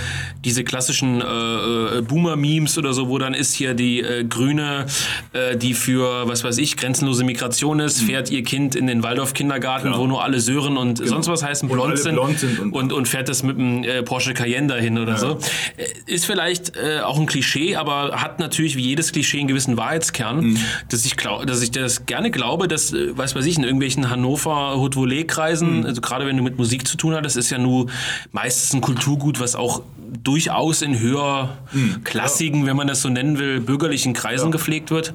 diese klassischen äh, äh, Boomer-Memes oder so, wo dann ist hier die äh, Grüne, äh, die für, was weiß ich, grenzenlose Migration
Mhm.
ist, fährt ihr Kind in den Waldorf-Kindergarten, wo nur alle Sören und sonst was heißen,
Genau.
Blond sind,
blond sind und-
und, und fährt das mit einem äh, Porsche Cayenne dahin oder so. Äh, Ist vielleicht auch ein Klischee, aber hat natürlich wie jedes Klischee einen gewissen Wahrheitskern,
Mhm.
dass, ich glaub, dass ich das gerne glaube, dass, weiß weiß ich, in irgendwelchen Hannover haute volée kreisen
Mhm.
also gerade wenn du mit Musik zu tun hast, das ist ja nur meistens ein Kulturgut, was auch durchaus in höher
Mhm.
klassigen, wenn man das so nennen will, bürgerlichen Kreisen gepflegt wird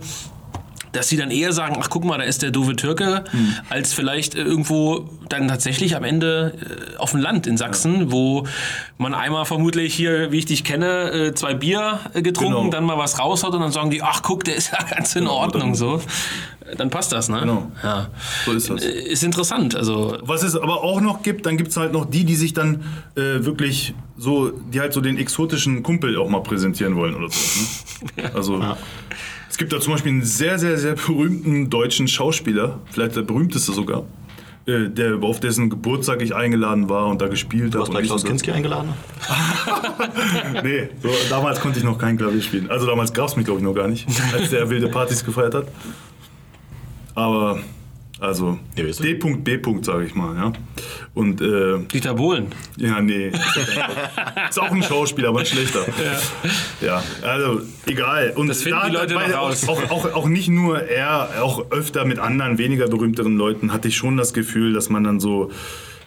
dass sie dann eher sagen, ach guck mal, da ist der doofe Türke,
Hm.
als vielleicht äh, irgendwo dann tatsächlich am Ende äh, auf dem Land in Sachsen, wo man einmal vermutlich hier, wie ich dich kenne, äh, zwei Bier getrunken,
Genau.
dann mal was raushaut und dann sagen die, ach guck, der ist ja ganz in Ordnung so. Äh, Dann passt das, ne?
Genau.
Ja.
So ist das.
Ist interessant, also
Was es aber auch noch gibt, dann gibt es halt noch die, die sich dann äh, wirklich so, die halt so den exotischen Kumpel auch mal präsentieren wollen oder so. Ne? Also es gibt da zum Beispiel einen sehr, sehr, sehr berühmten deutschen Schauspieler, vielleicht der berühmteste sogar, äh, der auf dessen Geburtstag ich eingeladen war und da gespielt
Du
habe.
hast
und
Klaus
und
Kinski eingeladen?
Nee, so, damals konnte ich noch kein Klavier spielen. Also damals gab es mich, glaube ich, noch gar nicht, als der wilde Partys gefeiert hat. Aber, also,
Ja, weißt du?
D.B. sage ich mal, ja. Und, äh,
Dieter Bohlen.
ja, nee. Ist auch ein Schauspieler, aber ein schlechter. Ja. also egal. Und
Das finden die Leute noch raus.
Auch, auch, auch nicht nur er, auch öfter mit anderen weniger berühmteren Leuten hatte ich schon das Gefühl, dass man dann so.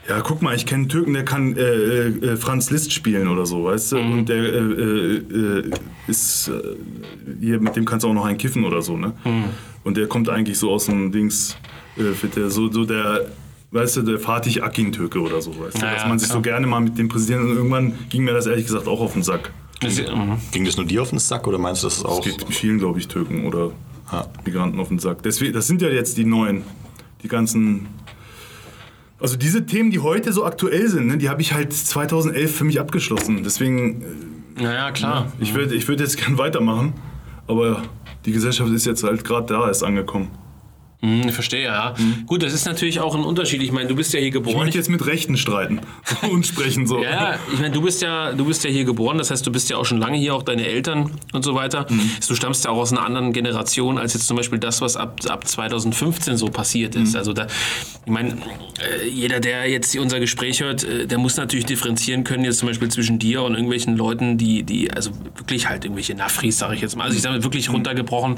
Ja, guck mal, ich kenne einen Türken, der kann äh, äh, Franz Liszt spielen oder so, weißt du?
Mhm.
Und der äh, äh, ist äh, hier, mit dem kannst du auch noch einen kiffen oder so, ne?
Mhm.
Und der kommt eigentlich so aus dem Dings, äh, der, so, so der, weißt du, der Fatih Akin-Türke oder so, weißt du?
Ja,
Dass
ja,
man sich so
klar.
gerne mal mit dem Präsidenten und irgendwann ging mir das ehrlich gesagt auch auf den Sack.
Mhm.
Ging das nur dir auf den Sack oder meinst du, das ist auch.
Es geht vielen, glaube ich, Türken oder Migranten auf den Sack. Deswegen, das sind ja jetzt die neuen, die ganzen. Also diese Themen, die heute so aktuell sind, ne, die habe ich halt 2011 für mich abgeschlossen. Deswegen, äh,
Naja, klar.
ich würde ich würd jetzt gern weitermachen, aber die Gesellschaft ist jetzt halt gerade da erst angekommen.
Hm, ich verstehe, ja. Gut, das ist natürlich auch ein Unterschied. Ich meine, du bist ja hier
Ich
geboren.
möchte jetzt mit Rechten streiten und sprechen so.
Ja, ich meine, du bist ja, du bist ja hier geboren, das heißt, du bist ja auch schon lange hier, auch deine Eltern und so weiter. Du stammst ja auch aus einer anderen Generation als jetzt zum Beispiel das, was ab, ab 2015 so passiert ist. Also da, ich meine, äh, jeder, der jetzt unser Gespräch hört, äh, der muss natürlich differenzieren können, jetzt zum Beispiel zwischen dir und irgendwelchen Leuten, die, die, also wirklich halt irgendwelche Nafris, sage ich jetzt mal. Also ich sage wirklich runtergebrochen,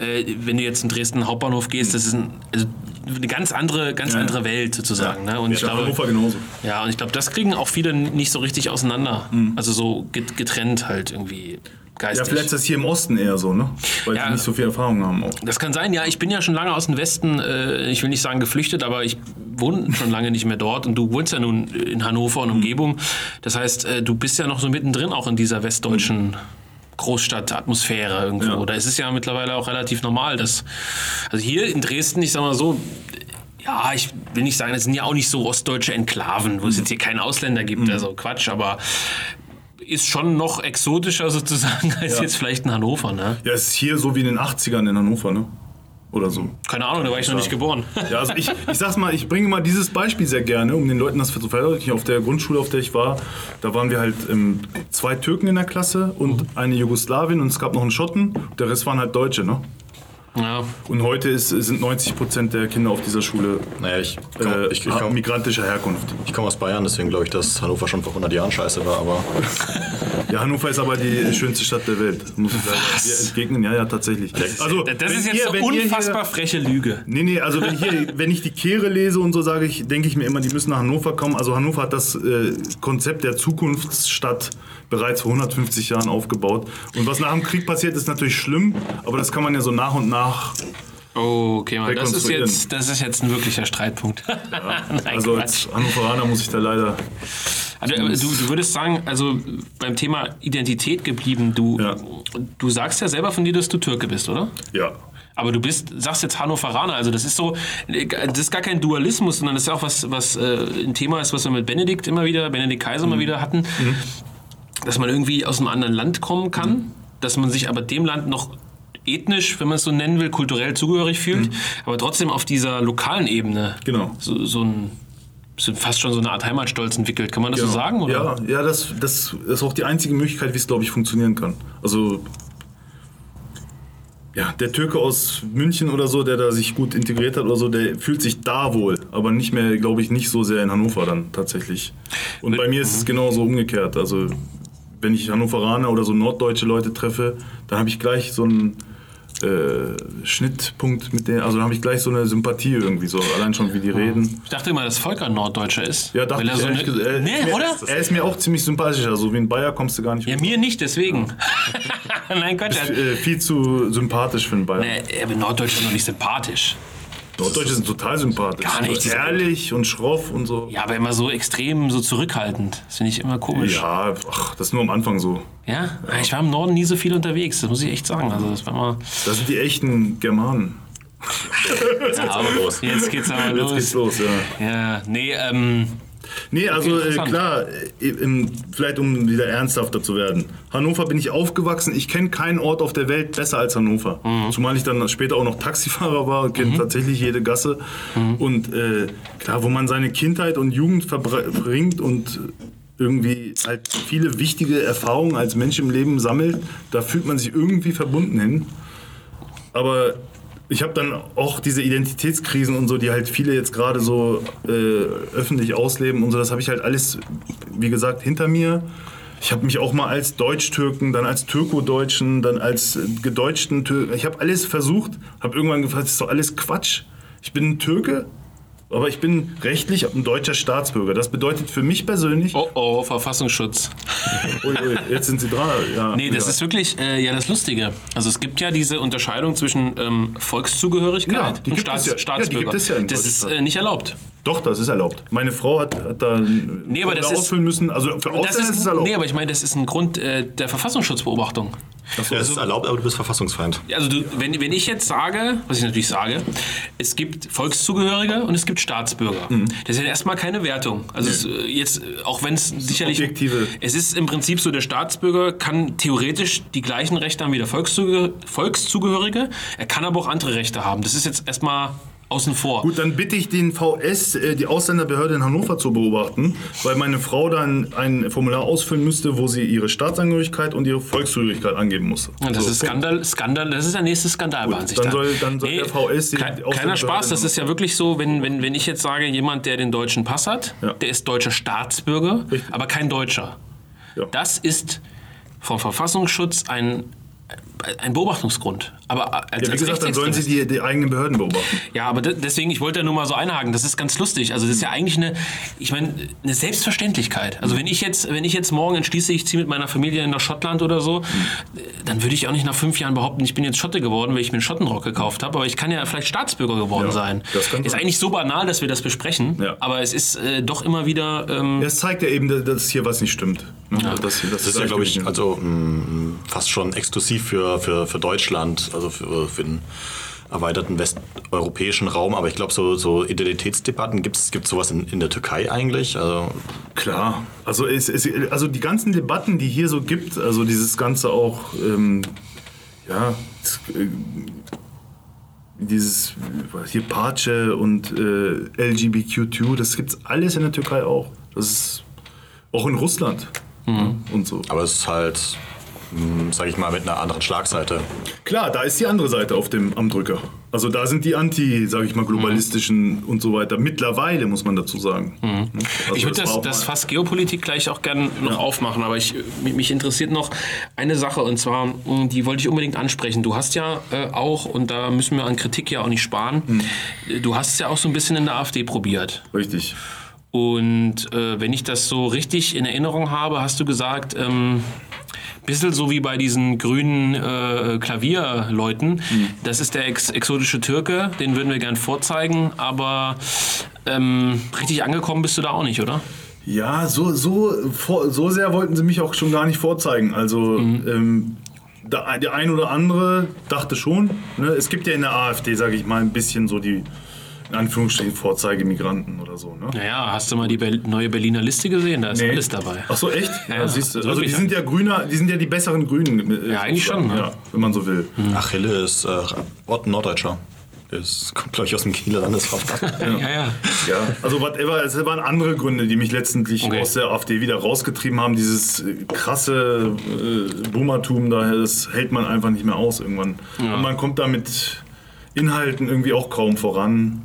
äh, wenn du jetzt in Dresden Hauptbahnhof gehst, das ist ein, also eine ganz andere, ganz
Ja.
andere Welt sozusagen. Ne? Und ich
Ja,
glaube,
Hannover genauso.
ja, und ich glaube, das kriegen auch viele nicht so richtig auseinander. Also so get- getrennt halt irgendwie.
Ja,
geistig.
vielleicht ist das hier im Osten eher so, ne? Weil
Ja.
die nicht so viel Erfahrung haben auch.
Das kann sein, ja. Ich bin ja schon lange aus dem Westen, äh, ich will nicht sagen geflüchtet, aber ich wohne schon lange nicht mehr dort und du wohnst ja nun in Hannover und Umgebung. Das heißt, äh, du bist ja noch so mittendrin auch in dieser westdeutschen Großstadtatmosphäre irgendwo.
Ja.
Da ist es ja mittlerweile auch relativ normal, dass. Also hier in Dresden, ich sag mal so, ja, ich will nicht sagen, das sind ja auch nicht so ostdeutsche Enklaven, wo es jetzt hier keinen Ausländer gibt, also Quatsch, aber ist schon noch exotischer sozusagen als
Ja.
jetzt vielleicht in Hannover, ne?
Ja, es ist hier so wie in den 80ern in Hannover, ne? Oder so.
Keine Ahnung, da war ich noch nicht geboren.
Ja, also ich, ich sag's mal, ich bringe mal dieses Beispiel sehr gerne, um den Leuten das zu verdeutlichen. Auf der Grundschule, auf der ich war, da waren wir halt ähm, zwei Türken in der Klasse und eine Jugoslawin und es gab noch einen Schotten. Der Rest waren halt Deutsche, ne?
Ja.
Und heute ist, sind 90 Prozent der Kinder auf dieser Schule
Naja, ich, komm,
äh,
ich, ich komme
migrantischer Herkunft.
komm aus Bayern, deswegen glaube ich, dass Hannover schon vor 100 Jahren scheiße war. Aber
Ja, Hannover ist aber die schönste Stadt der Welt. Muss ich leider dir entgegnen. Ja, ja, tatsächlich. Also,
Das ist jetzt
ihr-
eine
ihr hier-
unfassbar freche Lüge.
Nee, nee, also wenn, hier, wenn ich die Kehre lese und so sage ich, denke ich mir immer, die müssen nach Hannover kommen. Also Hannover hat das äh, Konzept der Zukunftsstadt bereits vor 150 Jahren aufgebaut. Und was nach dem Krieg passiert, ist natürlich schlimm, aber das kann man ja so nach und nach.
Oh, okay, Mann. Das ist, jetzt, das ist jetzt ein wirklicher Streitpunkt. Nein,
Also als Hannoveraner muss ich da leider.
Also, du, du würdest sagen, also beim Thema Identität geblieben, du,
Ja.
du sagst ja selber von dir, dass du Türke bist, oder?
Ja.
Aber du bist, sagst jetzt Hannoveraner, also das ist so, das ist gar kein Dualismus, sondern das ist auch was, was äh, ein Thema ist, was wir mit Benedikt immer wieder, Benedikt Kaiser
Mhm.
mal wieder hatten, dass man irgendwie aus einem anderen Land kommen kann,
Mhm.
dass man sich aber dem Land noch ethnisch, wenn man es so nennen will, kulturell zugehörig fühlt, aber trotzdem auf dieser lokalen Ebene
Mhm. Genau.
so, so ein so fast schon so eine Art Heimatstolz entwickelt. Kann man das so sagen? Oder?
Ja, ja das, das ist auch die einzige Möglichkeit, wie es, glaube ich, funktionieren kann. Also, ja, der Türke aus München oder so, der da sich gut integriert hat oder so, der fühlt sich da wohl, aber nicht mehr, glaube ich, nicht so sehr in Hannover dann tatsächlich. Und bei mir ist es genauso umgekehrt. Also, wenn ich Hannoveraner oder so norddeutsche Leute treffe, dann habe ich gleich so einen äh, Schnittpunkt mit denen, also dann habe ich gleich so eine Sympathie irgendwie, so allein schon wie die reden.
Ich dachte immer, dass Volker Norddeutscher ist.
Ja, dachte
Weil er
ich
so eine,
gesagt. Er,
nee,
ist mir,
oder?
Er ist mir auch ziemlich sympathisch. Also wie ein Bayer kommst du gar nicht
Ja, mir nicht, deswegen. Nein, Quatsch. er-
äh, viel zu sympathisch für einen Bayer.
Nee, aber Norddeutscher ist noch nicht sympathisch.
Norddeutsche sind total sympathisch.
Gar nicht,
ehrlich und schroff und so.
Ja, aber immer so extrem, so zurückhaltend. Das finde ich immer komisch.
Ja, ach, das ist nur am Anfang so.
Ja? Ich war im Norden nie so viel unterwegs, das muss ich echt sagen. Also das war mal.
Das sind die echten Germanen.
Ja, aber
los.
Jetzt geht's aber
Jetzt
los.
geht's los, ja.
Ja, nee, ähm.
Nee, also äh,
interessant.
klar, äh, im, vielleicht um wieder ernsthafter zu werden. Hannover bin ich aufgewachsen. Ich kenne keinen Ort auf der Welt besser als Hannover.
Mhm.
Zumal ich dann später auch noch Taxifahrer war, kenne tatsächlich jede Gasse.
Mhm.
Und äh, klar, wo man seine Kindheit und Jugend verbringt und irgendwie halt viele wichtige Erfahrungen als Mensch im Leben sammelt, da fühlt man sich irgendwie verbunden hin. Aber ich habe dann auch diese Identitätskrisen und so, die halt viele jetzt gerade so äh, öffentlich ausleben und so, das habe ich halt alles, wie gesagt, hinter mir. Ich habe mich auch mal als Deutsch-Türken, dann als Türko-Deutschen, dann als gedeutschten Türken, ich habe alles versucht, habe irgendwann gefragt, das ist doch alles Quatsch. Ich bin ein Türke, aber ich bin rechtlich ein deutscher Staatsbürger. Das bedeutet für mich persönlich,
Oh oh, Verfassungsschutz.
ui, ui, jetzt sind Sie dran. Ja,
Nee, das
ja.
ist wirklich äh, ja das Lustige. Also es gibt ja diese Unterscheidung zwischen ähm, Volkszugehörigkeit
Ja,
und Staats
ja.
Staatsbürger. das ist äh, nicht erlaubt.
Doch, das ist erlaubt. Meine Frau hat, hat da
Nee, aber das
da
ist-
ausfüllen müssen. Also für Ausländer ist
ist,
es erlaubt.
nee, aber ich meine, das ist ein Grund äh, der Verfassungsschutzbeobachtung.
Ja, es ist erlaubt, aber du bist Verfassungsfeind.
Also du, wenn, wenn ich jetzt sage, was ich natürlich sage, es gibt Volkszugehörige und es gibt Staatsbürger.
Mhm.
Das ist ja erstmal keine Wertung. Also es, äh, jetzt, auch wenn es sicherlich...
objektive-
Es ist im Prinzip so, der Staatsbürger kann theoretisch die gleichen Rechte haben wie der Volkszuge, Volkszugehörige. Er kann aber auch andere Rechte haben. Das ist jetzt erstmal außen vor.
Gut, dann bitte ich den VS, äh, die Ausländerbehörde in Hannover zu beobachten, weil meine Frau dann ein Formular ausfüllen müsste, wo sie ihre Staatsangehörigkeit und ihre Volkszugehörigkeit angeben muss.
Ja, das
So,
ist Skandal, Skandal, das ist der nächste Skandal bei Ansicht
dann
nach.
soll- dann soll der VS die
kein, Keiner Spaß, das ist ja wirklich so, wenn, wenn, wenn ich jetzt sage, jemand, der den deutschen Pass hat,
Ja.
der ist deutscher Staatsbürger,
Richtig.
aber kein Deutscher.
Ja.
Das ist vom Verfassungsschutz ein ein Beobachtungsgrund. Aber als,
Ja, wie
als
gesagt, dann sollen sie die, die eigenen Behörden beobachten.
ja, aber de deswegen, ich wollte da nur mal so einhaken. Das ist ganz lustig. Also das ist ja eigentlich eine, ich meine, eine Selbstverständlichkeit. Also wenn ich jetzt, wenn ich jetzt morgen entschließe, ich ziehe mit meiner Familie nach Schottland oder so, dann würde ich auch nicht nach fünf Jahren behaupten, ich bin jetzt Schotte geworden, weil ich mir einen Schottenrock gekauft habe. Aber ich kann ja vielleicht Staatsbürger geworden
Ja,
sein.
das kann
ist
sein.
eigentlich so banal, dass wir das besprechen.
Ja.
Aber es ist äh, doch immer wieder. Ähm,
Das zeigt ja eben, dass hier was nicht stimmt. Ne? Das,
Das ist ja, glaube ich, also mh, fast schon exklusiv für, für, für Deutschland, also für, für den erweiterten westeuropäischen Raum. Aber ich glaube, so, so Identitätsdebatten, gibt es sowas in, in der Türkei eigentlich? Also,
Klar. Also, es, es, also die ganzen Debatten, die hier so gibt, also dieses Ganze auch, ähm, ja, es, äh, dieses was hier Pace und äh, LGBTQ2, das gibt's alles in der Türkei auch. Das ist auch in Russland ja, und so.
aber es ist halt, sage ich mal, mit einer anderen Schlagseite.
Klar, da ist die andere Seite auf dem am Drücker. Also da sind die anti, sage ich mal, globalistischen und so weiter. Mittlerweile muss man dazu sagen. Also
Ich würde das, das Fass Geopolitik gleich auch gerne noch aufmachen, aber ich, mich interessiert noch eine Sache und zwar, mh, die wollte ich unbedingt ansprechen. Du hast ja äh, auch, und da müssen wir an Kritik ja auch nicht sparen, äh, du hast es ja auch so ein bisschen in der AfD probiert.
Richtig.
Und äh, wenn ich das so richtig in Erinnerung habe, hast du gesagt, ähm, bisschen so wie bei diesen grünen äh, Klavierleuten, das ist der ex exotische Türke, den würden wir gern vorzeigen, aber ähm, richtig angekommen bist du da auch nicht, oder?
Ja, so, so, so sehr wollten sie mich auch schon gar nicht vorzeigen. Also ähm, der, der ein oder andere dachte schon. Ne? Es gibt ja in der AfD, sage ich mal, ein bisschen so die, in Anführungsstrichen, Vorzeigemigranten oder so. Ne?
Naja, hast du mal die Ber neue Berliner Liste gesehen? Da ist
Nee.
alles dabei.
Ach so, echt? Ja,
Ja,
siehst du.
also
die sind ja grüner, die sind ja die besseren Grünen. äh,
Ja, eigentlich schon, ne?
Ja, wenn man so will.
Achille ist äh, Ort Norddeutscher. Das kommt, glaube ich, aus dem Kieler Landesverband.
Ja, ja.
Ja, also whatever, es waren andere Gründe, die mich letztendlich
Okay.
aus der AfD wieder rausgetrieben haben. Dieses äh, krasse äh, Boomertum, daher, das hält man einfach nicht mehr aus irgendwann. Und man kommt da mit Inhalten irgendwie auch kaum voran.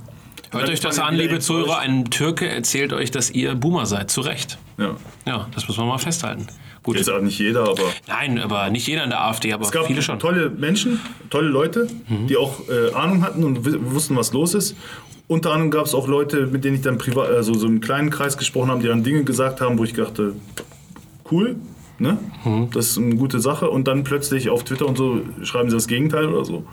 Hört euch das an, liebe. Zuhörer. Ein Türke erzählt euch, dass ihr Boomer seid. Zu Recht.
Ja.
Ja, das muss man mal festhalten. Gut.
Jetzt auch nicht jeder, aber
Nein, aber nicht jeder in der AfD, aber
es gab
viele schon.
tolle Menschen, tolle Leute, die auch äh, Ahnung hatten und wussten, was los ist. Unter anderem gab es auch Leute, mit denen ich dann privat, also so im kleinen Kreis gesprochen habe, die dann Dinge gesagt haben, wo ich dachte, cool, ne? Das ist eine gute Sache. Und dann plötzlich auf Twitter und so schreiben sie das Gegenteil oder so.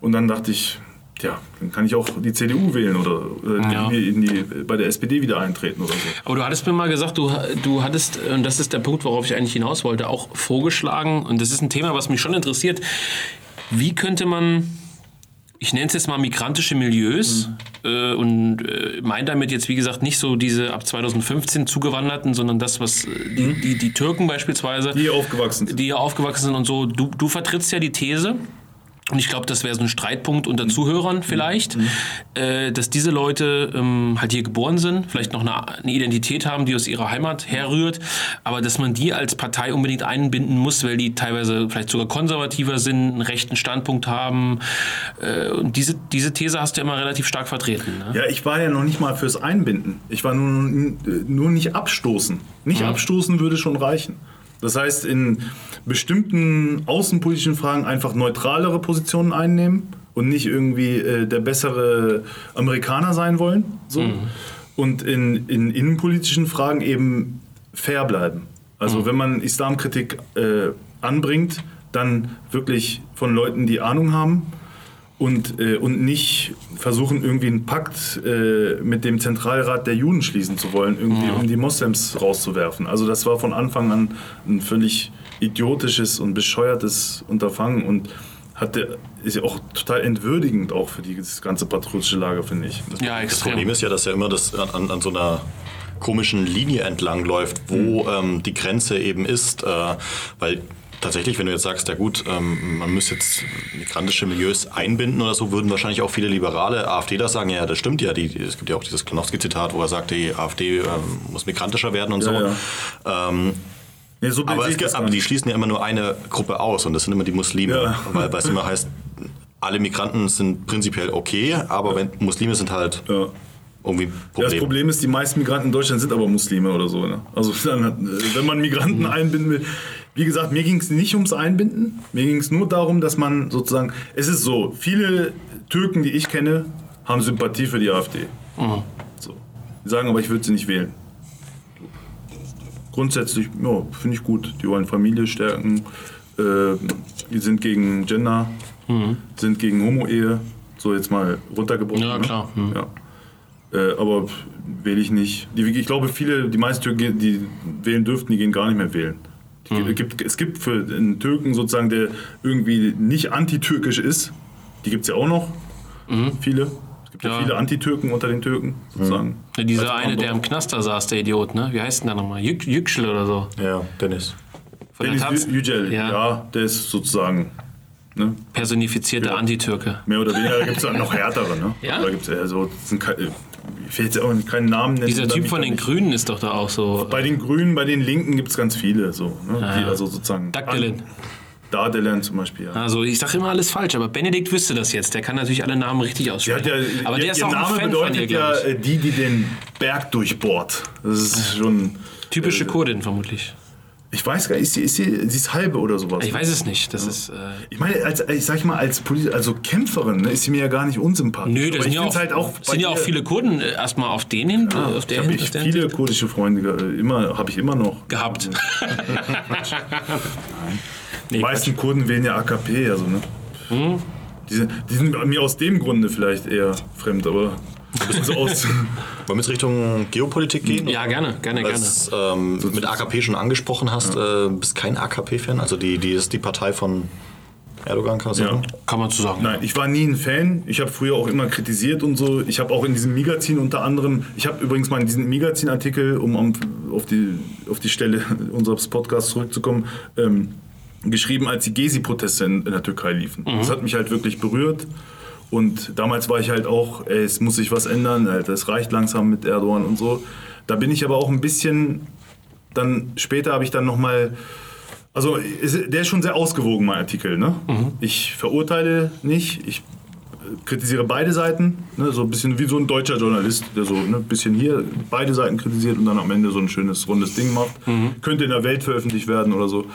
Und dann dachte ich, ja, dann kann ich auch die CDU wählen oder äh,
Ja.
in die, bei der SPD wieder eintreten oder so.
Aber du hattest mir mal gesagt, du, du hattest, und das ist der Punkt, worauf ich eigentlich hinaus wollte, auch vorgeschlagen, und das ist ein Thema, was mich schon interessiert, wie könnte man, ich nenne es jetzt mal migrantische Milieus, äh, und äh, meine damit jetzt, wie gesagt, nicht so diese ab 2015 zugewanderten, sondern das, was äh, die, die, die Türken beispielsweise,
Die hier aufgewachsen sind.
die hier aufgewachsen sind und so. Du, du vertrittst ja die These, und ich glaube, das wäre so ein Streitpunkt unter Zuhörern vielleicht, äh, dass diese Leute ähm, halt hier geboren sind, vielleicht noch eine, eine Identität haben, die aus ihrer Heimat herrührt, aber dass man die als Partei unbedingt einbinden muss, weil die teilweise vielleicht sogar konservativer sind, einen rechten Standpunkt haben. Äh, und diese, diese These hast du immer relativ stark vertreten. Ne?
Ja, ich war ja noch nicht mal fürs Einbinden. Ich war nur, nur nicht abstoßen. Nicht abstoßen würde schon reichen. Das heißt, in bestimmten außenpolitischen Fragen einfach neutralere Positionen einnehmen und nicht irgendwie äh, der bessere Amerikaner sein wollen. So. Und in, in innenpolitischen Fragen eben fair bleiben. Also wenn man Islamkritik äh, anbringt, dann wirklich von Leuten, die Ahnung haben und, äh, und nicht versuchen, irgendwie einen Pakt äh, mit dem Zentralrat der Juden schließen zu wollen, irgendwie, um die Moslems rauszuwerfen. Also das war von Anfang an ein völlig idiotisches und bescheuertes Unterfangen und hatte, ist ja auch total entwürdigend auch für die, das ganze patriotische Lager, finde ich.
Ja,
Das Problem
extrem.
ist ja, dass ja immer das an, an so einer komischen Linie entlang läuft, wo ähm, die Grenze eben ist, äh, weil tatsächlich, wenn du jetzt sagst, ja gut, ähm, man müsste jetzt migrantische Milieus einbinden oder so, würden wahrscheinlich auch viele liberale AfDler sagen, ja, das stimmt ja, die, es gibt ja auch dieses Klonowski-Zitat, wo er sagt, die AfD ähm, muss migrantischer werden und so.
Ja,
Ähm,
Nee, so
aber,
das
aber die schließen ja immer nur eine Gruppe aus und das sind immer die Muslime,
Ja.
weil, es immer heißt, alle Migranten sind prinzipiell okay, aber wenn Muslime sind halt
Ja.
irgendwie
Ja,
Problem.
das Problem ist, die meisten Migranten in Deutschland sind aber Muslime oder so. Ne? Also dann, wenn man Migranten einbinden will. Wie gesagt, mir ging es nicht ums Einbinden. Mir ging es nur darum, dass man sozusagen. Es ist so, viele Türken, die ich kenne, haben Sympathie für die AfD. So. Die sagen aber, ich würde sie nicht wählen. Grundsätzlich, ja, finde ich gut. Die wollen Familie stärken. Äh, die sind gegen Gender, sind gegen Homo-Ehe. So jetzt mal runtergebrochen.
Ja,
ne?
klar. Hm.
Ja. Äh, aber wähle ich nicht. Die, ich glaube, viele, die meisten Türken, die wählen dürften, die gehen gar nicht mehr wählen.
Mhm.
gibt, es gibt für einen Türken sozusagen, der irgendwie nicht antitürkisch ist, die gibt es ja auch noch, viele. Es gibt ja,
Mhm. Ja.
viele Antitürken unter den Türken, sozusagen.
Ja, Dieser eine, der im Knaster saß, der Idiot, ne? Wie heißt denn der nochmal? Jük Yüksel oder so.
Ja, Dennis.
Von der
Dennis
Taz?
Yücel, ja.
Ja.
der ist sozusagen ne,
Personifizierte
Ja.
Antitürke.
mehr oder weniger. Gibt es noch härtere. Ne?
Ja?
Da gibt's ja so, das sind jetzt auch keinen Namen nennen.
Dieser Typ von den Grünen ist doch da auch so.
Bei den Grünen, bei den Linken gibt es ganz viele. So, ne?
Ja,
die, also sozusagen.
Dagdelen.
Dardelen zum Beispiel, ja.
Also ich sage immer alles falsch, aber Benedikt wüsste das jetzt. Der kann natürlich alle Namen richtig aussprechen.
ja,
aber
ihr,
der ist
ihr
auch
Name
ein Fan von
bedeutet
ihr,
ja äh, die, die den Berg durchbohrt. Das ist schon.
Typische Kurdin vermutlich.
Ich weiß gar nicht, ist sie, ist sie, sie ist halbe oder sowas.
Ich weiß es nicht. Das ist. Äh,
Ich meine, als, ich sag mal, als Poli also Kämpferin ne, ist sie mir ja gar nicht unsympathisch.
nö, das sind,
ich
ja auch,
halt auch.
sind ja auch viele Kurden äh, erstmal auf den hin, äh, auf der,
Ich habe viele
Hinsicht
kurdische Freunde, äh, immer habe ich immer noch.
gehabt.
Die meisten Kurden wählen ja AKP, also ne.
Hm?
Die, sind- die sind mir aus dem Grunde vielleicht eher fremd, aber also aus.
Wollen wir jetzt Richtung Geopolitik gehen?
ja, gerne, gerne,
Weil
gerne.
ähm, mit AKP schon angesprochen hast, äh, bist kein AKP-Fan? Also die, die ist die Partei von Erdogan, kann man
Ja.
sagen?
Kann man so sagen.
Nein, ich war nie ein Fan. Ich habe früher auch immer kritisiert und so. Ich habe auch in diesem Magazin unter anderem, ich habe übrigens mal in diesen Magazin-Artikel, um auf die, auf die Stelle unseres Podcasts zurückzukommen, ähm, geschrieben, als die Gezi-Proteste in, in der Türkei liefen. Das hat mich halt wirklich berührt. Und damals war ich halt auch, ey, es muss sich was ändern, Alter, es reicht langsam mit Erdogan und so. Da bin ich aber auch ein bisschen, dann später habe ich dann nochmal also der ist schon sehr ausgewogen, mein Artikel. Ne? Ich verurteile nicht, ich kritisiere beide Seiten. Ne? So ein bisschen wie so ein deutscher Journalist, der so ne, ein bisschen hier beide Seiten kritisiert und dann am Ende so ein schönes, rundes Ding macht. Könnte in der Welt veröffentlicht werden oder so.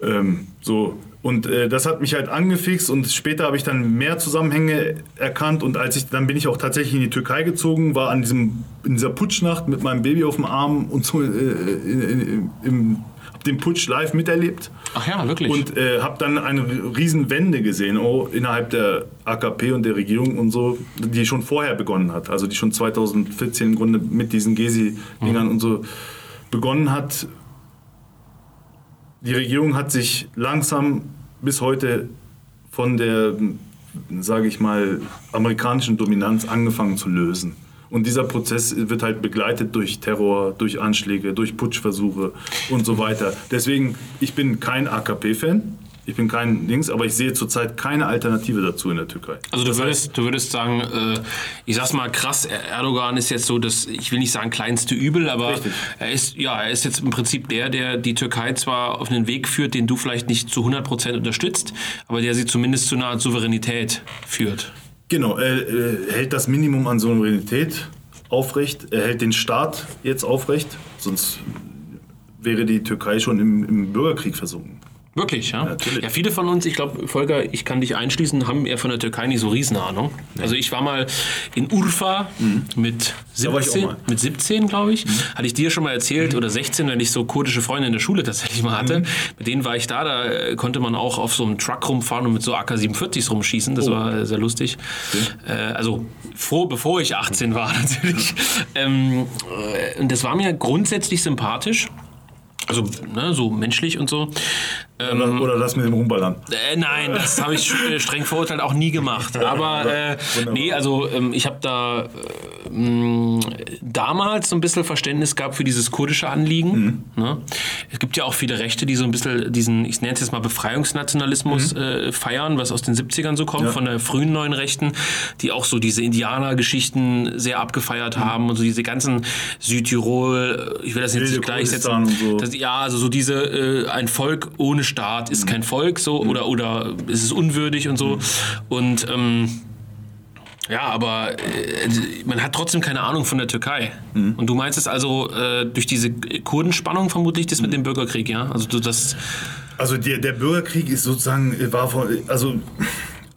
Ähm, so. Und äh, das hat mich halt angefixt und später habe ich dann mehr Zusammenhänge erkannt und als ich dann bin ich auch tatsächlich in die Türkei gezogen, war an diesem in dieser Putschnacht mit meinem Baby auf dem Arm und so äh, in, in, im, den Putsch live miterlebt
Ach ja, wirklich.
und äh, habe dann eine riesen Wende gesehen oh, innerhalb der AKP und der Regierung und so, die schon vorher begonnen hat, also die schon 2014 im Grunde mit diesen Gesi-Dingern und so begonnen hat. Die Regierung hat sich langsam bis heute von der, sage ich mal, amerikanischen Dominanz angefangen zu lösen. Und dieser Prozess wird halt begleitet durch Terror, durch Anschläge, durch Putschversuche und so weiter. Deswegen, ich bin kein AKP-Fan, ich bin kein Dings, aber ich sehe zurzeit keine Alternative dazu in der Türkei.
Also du würdest, du würdest sagen, äh, ich sag's mal krass, Er- Erdogan ist jetzt so das, ich will nicht sagen kleinste Übel, aber
Richtig.
er ist, ja, er ist jetzt im Prinzip der, der die Türkei zwar auf einen Weg führt, den du vielleicht nicht zu 100% unterstützt, aber der sie zumindest zu einer Art Souveränität führt.
Genau, er äh, hält das Minimum an Souveränität aufrecht, er hält den Staat jetzt aufrecht, sonst wäre die Türkei schon im, im Bürgerkrieg versunken.
Wirklich, ja?
Natürlich.
Ja, viele von uns, ich glaube, Volker, ich kann dich einschließen, haben eher von der Türkei nicht so Riesenahnung. Also ich war mal in Urfa mit
ich auch
17,
mal. Mhm.
mit 17, glaube ich. Hatte ich dir schon mal erzählt, oder 16, wenn ich so kurdische Freunde in der Schule tatsächlich mal hatte.
Mhm.
Mit denen war ich da, da äh, konnte man auch auf so einem Truck rumfahren und mit so AK-47s rumschießen.
Oh.
Das war äh, sehr lustig. Äh, also vor, bevor ich 18 war natürlich. ähm, äh, und das war mir grundsätzlich sympathisch. Also ne, so menschlich und so. Ähm,
Oder, oder das mit dem Rumballern.
äh, nein, das habe ich äh, streng verurteilt auch nie gemacht. Aber äh, nee, also ähm, ich habe da äh, damals so ein bisschen Verständnis gehabt für dieses kurdische Anliegen. Ne? Es gibt ja auch viele Rechte, die so ein bisschen diesen, ich nenne es jetzt mal Befreiungsnationalismus äh, feiern, was aus den 70ern so kommt,
Ja.
von der frühen neuen Rechten, die auch so diese Indianergeschichten sehr abgefeiert haben und so diese ganzen Südtirol, äh, ich will das jetzt
Wilde
nicht gleichsetzen.
So.
Das, ja, also so diese, äh, ein Volk ohne Staat ist kein Volk so oder, oder ist es unwürdig und so. Und ähm, Ja, aber äh, man hat trotzdem keine Ahnung von der Türkei.
Mhm.
Und du meinst es also äh, durch diese Kurdenspannung vermutlich das mit dem Bürgerkrieg, ja? Also du das.
Also der, der Bürgerkrieg ist sozusagen, äh, war von, also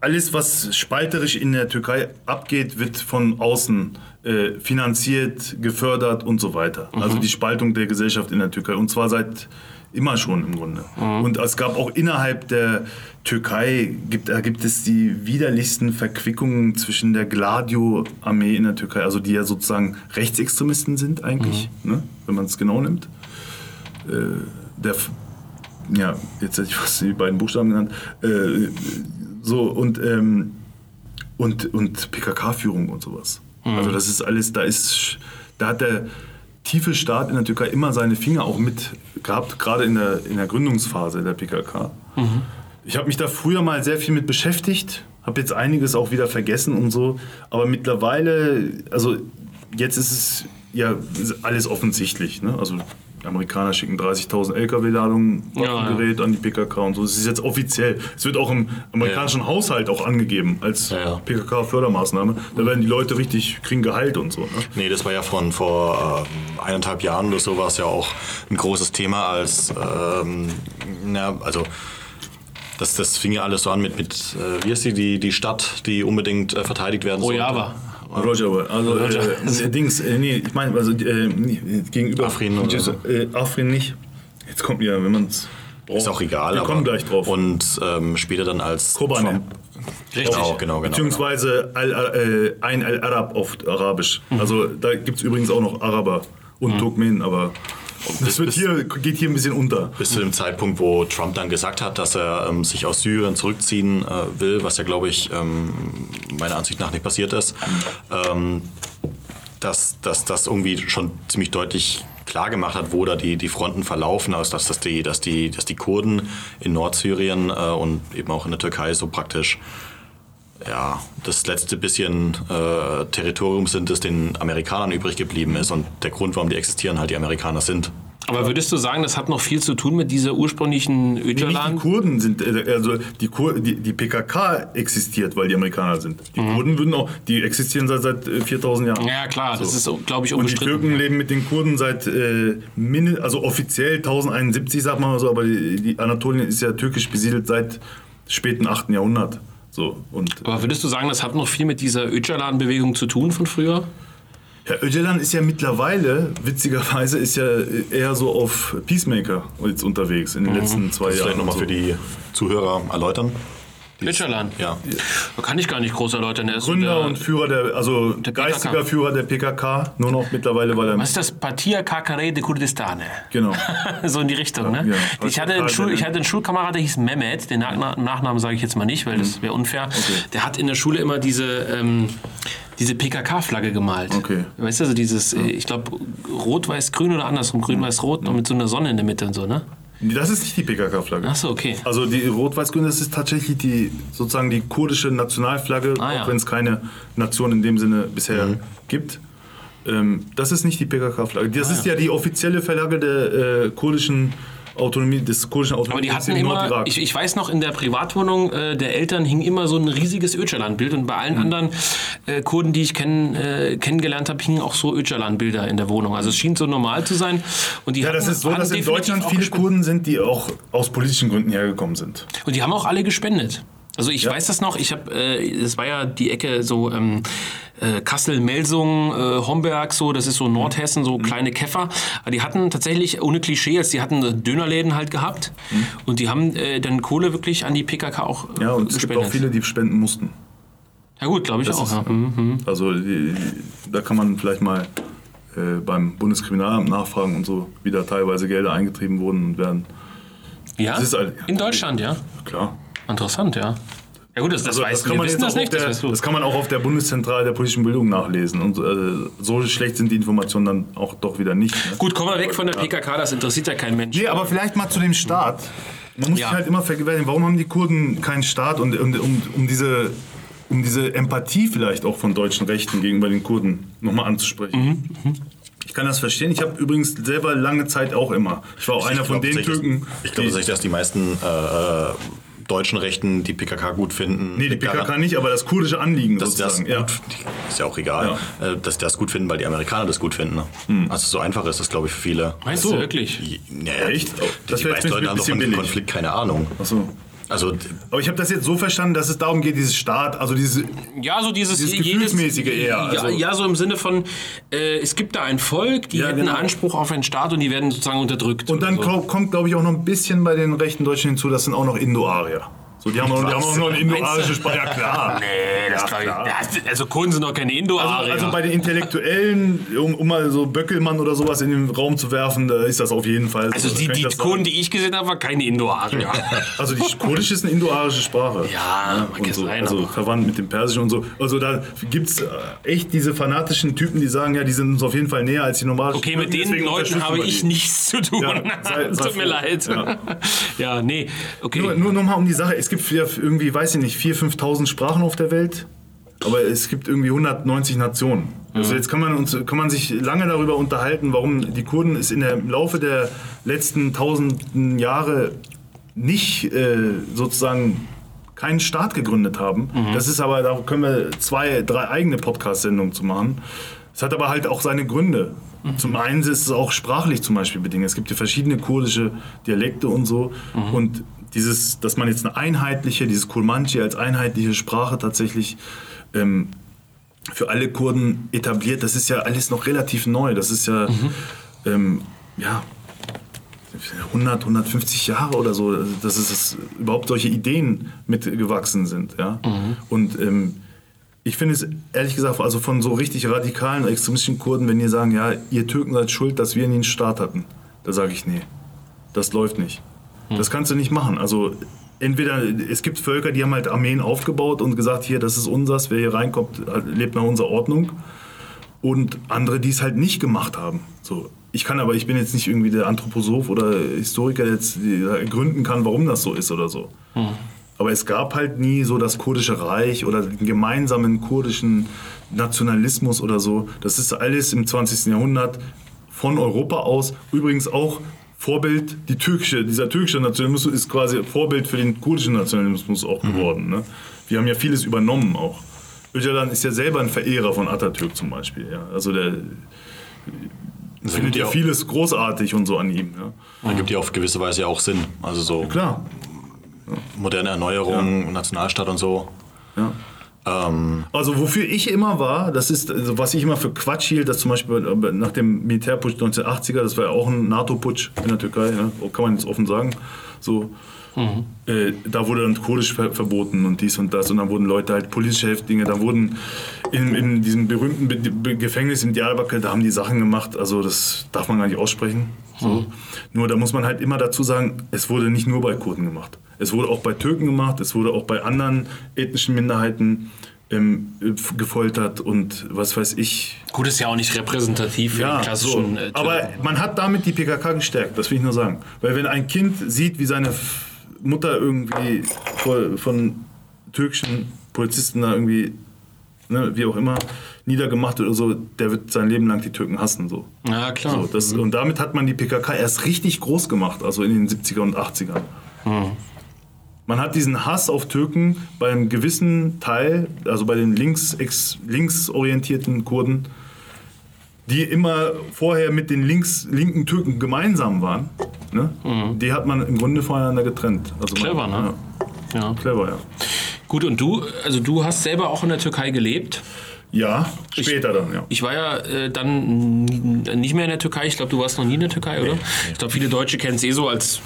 alles, was spalterisch in der Türkei abgeht, wird von außen äh, finanziert, gefördert und so weiter. Also die Spaltung der Gesellschaft in der Türkei. Und zwar seit immer schon im Grunde. Und es gab auch innerhalb der Türkei, gibt, da gibt es die widerlichsten Verquickungen zwischen der Gladio-Armee in der Türkei, also die ja sozusagen Rechtsextremisten sind eigentlich, ne, wenn man es genau nimmt. Äh, der ja, jetzt hätte ich fast die beiden Buchstaben genannt. Äh, so, und, ähm, und, und PKK-Führung und sowas. Also das ist alles, da ist, da hat der tiefe Staat in der Türkei immer seine Finger auch mit gehabt, gerade in der, in der Gründungsphase der PKK. Ich habe mich da früher mal sehr viel mit beschäftigt, habe jetzt einiges auch wieder vergessen und so, aber mittlerweile, also jetzt ist es ja alles offensichtlich. Ne? Also die Amerikaner schicken 30.000 LKW-Ladungen
Ja, ja.
Waffengerät an die PKK und so. Das ist jetzt offiziell. Es wird auch im amerikanischen Haushalt auch angegeben als
Ja, ja.
PKK-Fördermaßnahme. Da werden die Leute richtig, kriegen Gehalt und so. Ne?
Nee, das war ja von vor ähm, eineinhalb Jahren oder so war es ja auch ein großes Thema als, ähm, na, also das, das fing ja alles so an mit, mit äh, wie ist die, die, die Stadt, die unbedingt äh, verteidigt werden sollte.
Rojava.
Roger, also Äh, Dings, äh, nee, ich meine, also äh, gegenüber
Afrin oder so.
Äh, Afrin nicht. Jetzt kommt ja, wenn man es
Ist auch egal.
Wir kommen gleich drauf.
Und ähm, später dann als
Kobane.
Richtig.
Genau, genau, genau.
Beziehungsweise Al, äh, ein Al-Arab auf Arabisch.
Mhm.
Also da gibt es übrigens auch noch Araber und Turkmenen, aber das wird
bis-
hier, geht hier ein bisschen unter.
Bis zu dem Zeitpunkt, wo Trump dann gesagt hat, dass er ähm, sich aus Syrien zurückziehen äh, will, was ja, glaube ich, ähm, meiner Ansicht nach nicht passiert ist, ähm, dass, dass das irgendwie schon ziemlich deutlich klar gemacht hat, wo da die, die Fronten verlaufen, also dass, dass, die, dass, die, dass die Kurden in Nordsyrien äh, und eben auch in der Türkei so praktisch ja, das letzte bisschen äh, Territorium sind, das den Amerikanern übrig geblieben ist. Und der Grund, warum die existieren, halt die Amerikaner sind.
Aber würdest du sagen, das hat noch viel zu tun mit dieser ursprünglichen
Nicht die
Öcalan?
Kurden sind, äh, also die, Kur, die, die PKK existiert, weil die Amerikaner sind. Die
Mhm.
Kurden würden auch, die existieren seit, seit äh, 4000 Jahren.
Ja, klar, das ist, glaube ich,
Und die
unbestritten.
Türken leben mit den Kurden seit, äh, min- also offiziell 1071, sagt man mal so, aber die, die Anatolien ist ja türkisch besiedelt seit späten 8. Jahrhundert. So, und
Aber würdest du sagen, das hat noch viel mit dieser Öcalan-Bewegung zu tun von früher?
Herr Öcalan ist ja mittlerweile, witzigerweise, ist ja eher so auf Peacemaker jetzt unterwegs in den letzten zwei
Das
Jahren.
vielleicht nochmal
und
für die Zuhörer erläutern.
Öcalan?
Ja.
Da kann ich gar nicht groß erläutern. Der
Gründer
der,
und Führer der, also
PKK.
geistiger Führer der PKK, nur noch mittlerweile, weil er.
was ist das? Partia Kakare de Kurdistane.
Genau.
so in die Richtung, ne?
ja.
Ich, hatte einen Schul, ich hatte einen Schulkamerad, der hieß Mehmet. Den Nach Nachnamen sage ich jetzt mal nicht, weil
Mhm.
das wäre unfair. Der hat in der Schule immer diese, ähm, diese PKK-Flagge gemalt.
Okay.
Weißt du, so dieses, äh, ich glaube, rot-weiß-grün oder andersrum,
Mhm.
grün-weiß-rot und mit so einer Sonne in der Mitte und so, ne?
Das ist nicht die PKK-Flagge.
Achso, okay.
Also die Rot-Weiß-Grün, das ist tatsächlich die sozusagen die kurdische Nationalflagge,
Ah, ja.
auch wenn es keine Nation in dem Sinne bisher
Mhm.
gibt. Ähm, das ist nicht die PKK-Flagge.
Ah,
Das ist ja die offizielle Flagge der äh, kurdischen Autonomie, des kurdischen
Aber die
Autonomie
hatten immer, ich, ich weiß noch, in der Privatwohnung äh, der Eltern hing immer so ein riesiges Öcalan-Bild und bei allen
Mhm.
anderen äh, Kurden, die ich kenn, äh, kennengelernt habe, hingen auch so Öcalan-Bilder in der Wohnung. Also es schien so normal zu sein. Und die
ja, das
hatten-
ist so, dass in Deutschland viele. Kurden sind, die auch aus politischen Gründen hergekommen sind.
Und die haben auch alle gespendet. Also ich weiß das noch, ich habe, äh, das war ja die Ecke so ähm, äh, Kassel, Melsung, äh, Homberg, so, das ist so Nordhessen,
Mhm.
so kleine Käfer. Aber die hatten tatsächlich, ohne Klischee, die hatten Dönerläden halt gehabt und die haben äh, dann Kohle wirklich an die PKK auch äh,
Mhm. Ja, und es gibt auch viele, die spenden mussten.
Ja gut, glaube ich
Das
auch.
ist-
Ja. Mhm.
Also die, da kann man vielleicht mal äh, beim Bundeskriminalamt nachfragen und so, wie da teilweise Gelder eingetrieben wurden und werden.
ja?
Halt-
In Deutschland, ja.
Klar.
Interessant, ja. Ja gut, das, das
Also,
weiß
das, kann man
wissen
jetzt
das
auch auf
nicht. Das
der,
du.
das kann man auch auf der Bundeszentrale der politischen Bildung nachlesen. Und äh, so schlecht sind die Informationen dann auch doch wieder nicht. Ne?
Gut, kommen wir weg von der PKK, das interessiert ja kein Mensch.
Nee, aber vielleicht mal zu dem Staat. Man muss
Ja.
sich halt immer vergewärtigen, warum haben die Kurden keinen Staat und, und um, um, diese, um diese Empathie vielleicht auch von deutschen Rechten gegenüber den Kurden nochmal anzusprechen. Ich kann das verstehen. Ich habe übrigens selber lange Zeit auch immer. Ich war auch einer von den Türken.
Ich glaube tatsächlich, dass die meisten äh, äh, deutschen Rechten die PKK gut finden.
Nee, die PKK nicht, aber das kurdische Anliegen
dass das
sozusagen. Ja.
gut, ist ja auch egal, äh, dass die das gut finden, weil die Amerikaner das gut finden. Ne? Also so einfach ist das, glaube ich, für viele.
Meinst
so.
du wirklich?
Ja, ja,
Echt?
Die,
Das
die
wäre jetzt
meisten Leute haben doch von dem. Konflikt keine Ahnung.
Achso.
Also
Aber ich habe das jetzt so verstanden, dass es darum geht, dieses Staat, also diese.
Ja, so dieses,
Dieses
jedes-
Gefühlsmäßige eher,
Ja,
also-
ja, so im Sinne von, äh, es gibt da ein Volk, die
Ja,
hätten
genau.
Anspruch auf einen Staat und die werden sozusagen unterdrückt.
Und dann
so.
ko- kommt, glaube ich, auch noch ein bisschen bei den rechten Deutschen hinzu, das sind auch noch Indo-Arier. So, die haben, auch, die haben auch noch eine indoarische Sprache. Ja, klar.
Nee, das
Ja,
glaub ich. also Kurden sind doch keine indo
Also, also bei den Intellektuellen, um, um mal so Böckelmann oder sowas in den Raum zu werfen, da ist das auf jeden Fall so.
Also
Da
die,
kann
die Kurden, die ich gesehen habe, war keine Indo-Arier.
Also die Kurdisch ist eine indoarische Sprache.
Ja,
und
ja
so,
sein,
Also verwandt mit dem Persischen und so. Also da gibt es echt diese fanatischen Typen, die sagen, ja, die sind uns auf jeden Fall näher als die normalen
Okay, mit den Leuten habe ich nichts zu tun.
Ja, sei- sei
Tut mir
froh.
leid.
Ja.
Ja, nee, okay.
Nur, nur nochmal um die Sache, es gibt ja irgendwie, weiß ich nicht, 4.000, 5.000 Sprachen auf der Welt, aber es gibt irgendwie 190 Nationen. Also jetzt kann man, uns, kann man sich lange darüber unterhalten, warum die Kurden es in der, im Laufe der letzten tausenden Jahre nicht äh, sozusagen keinen Staat gegründet haben. Das ist aber, da können wir zwei, drei eigene Podcast-Sendungen zu machen. Es hat aber halt auch seine Gründe. Zum einen ist es auch sprachlich zum Beispiel bedingt. Es gibt ja verschiedene kurdische Dialekte und so. Und dieses, dass man jetzt eine einheitliche, dieses Kurmanchi als einheitliche Sprache tatsächlich ähm, für alle Kurden etabliert, das ist ja alles noch relativ neu. Das ist ja, ähm, ja 100, 150 Jahre oder so, dass es das, überhaupt solche Ideen mitgewachsen sind. Ja? Und ähm, ich finde es ehrlich gesagt, also von so richtig radikalen extremistischen Kurden, wenn die sagen, ja, ihr Türken seid schuld, dass wir nie einen Staat hatten, da sage ich, nee, das läuft nicht. Das kannst du nicht machen. Also entweder, es gibt Völker, die haben halt Armeen aufgebaut und gesagt, hier, das ist unsers, wer hier reinkommt, lebt nach unserer Ordnung und andere, die es halt nicht gemacht haben. So. Ich kann aber, ich bin jetzt nicht irgendwie der Anthroposoph oder Historiker, der jetzt gründen kann, warum das so ist oder so. Aber es gab halt nie so das kurdische Reich oder den gemeinsamen kurdischen Nationalismus oder so. Das ist alles im 20. Jahrhundert von Europa aus. Übrigens auch Vorbild, die türkische, dieser türkische Nationalismus ist quasi Vorbild für den kurdischen Nationalismus auch geworden. Ne? Wir haben ja vieles übernommen auch. Öcalan ist ja selber ein Verehrer von Atatürk zum Beispiel. Ja. Also der findet ja
ja auch-
vieles großartig und so an ihm. Ja.
Da gibt ja auf gewisse Weise ja auch Sinn. Also so
Klar.
moderne Erneuerung, Nationalstaat und so.
Ja.
Ähm,
Also wofür ich immer war, das ist, also was ich immer für Quatsch hielt, dass zum Beispiel äh, nach dem Militärputsch 1980er, das war ja auch ein NATO-Putsch in der Türkei, ne? kann man jetzt offen sagen, so, äh, da wurde dann Kurdisch ver verboten und dies und das und dann wurden Leute halt politische Häftlinge, da wurden in, in diesem berühmten Be Be Gefängnis in Diyarbakir, da haben die Sachen gemacht, also das darf man gar nicht aussprechen. So. Nur da muss man halt immer dazu sagen, es wurde nicht nur bei Kurden gemacht. Es wurde auch bei Türken gemacht, es wurde auch bei anderen ethnischen Minderheiten ähm, gefoltert und was weiß ich.
Gut, ist ja auch nicht repräsentativ für
Ja,
die klassischen.
so.
äh,
aber man hat damit die PKK gestärkt, das will ich nur sagen. Weil wenn ein Kind sieht, wie seine Mutter irgendwie von türkischen Polizisten da irgendwie, ne, wie auch immer, niedergemacht wird oder so, der wird sein Leben lang die Türken hassen. So.
ja, klar.
So, das, Und damit hat man die PKK erst richtig groß gemacht, also in den 70er und 80ern. Man hat diesen Hass auf Türken bei einem gewissen Teil, also bei den links, ex, linksorientierten Kurden, die immer vorher mit den links, linken Türken gemeinsam waren, ne? die hat man im Grunde voneinander getrennt. Also
Clever,
man,
ne?
Ja,
ja.
clever, ja.
Gut, und du, also du hast selber auch in der Türkei gelebt.
Ja, später dann, ja.
Ich war ja äh, dann nicht mehr in der Türkei. Ich glaube, du warst noch nie in der Türkei, oder? Ich glaube, viele Deutsche kennen es eh so als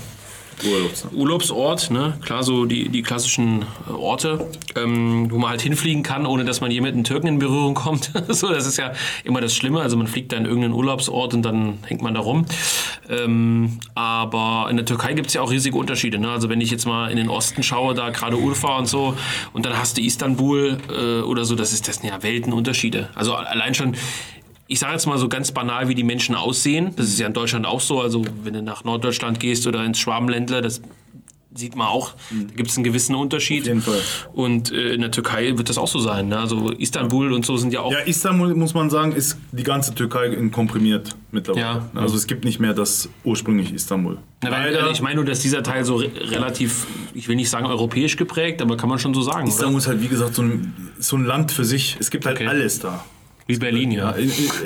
Urlaubs-
Urlaubsort, ne? Klar, so die, die klassischen äh, Orte, ähm, wo man halt hinfliegen kann, ohne dass man je mit einem Türken in Berührung kommt. so, das ist ja immer das Schlimme. Also man fliegt da in irgendeinen Urlaubsort und dann hängt man da rum. Ähm, aber in der Türkei gibt es ja auch riesige Unterschiede. Ne? Also wenn ich jetzt mal in den Osten schaue, da gerade Urfa und so, und dann hast du Istanbul äh, oder so, das ist das sind ja Weltenunterschiede. Also allein schon ich sage jetzt mal so ganz banal, wie die Menschen aussehen. Das ist ja in Deutschland auch so. Also wenn du nach Norddeutschland gehst oder ins Schwabenländler, das sieht man auch, da gibt es einen gewissen Unterschied.
Auf jeden Fall.
Und äh, in der Türkei wird das auch so sein. Ne? Also Istanbul und so sind ja auch.
Ja, Istanbul, muss man sagen, ist die ganze Türkei komprimiert mittlerweile.
Ja.
Also es gibt nicht mehr das ursprünglich Istanbul.
Na, weil, ich meine nur, dass dieser Teil so re relativ, ich will nicht sagen europäisch geprägt, aber kann man schon so sagen, oder?
Istanbul ist halt, wie gesagt, so ein, so ein Land für sich. Es gibt halt
Okay.
alles da.
Wie Berlin, ja.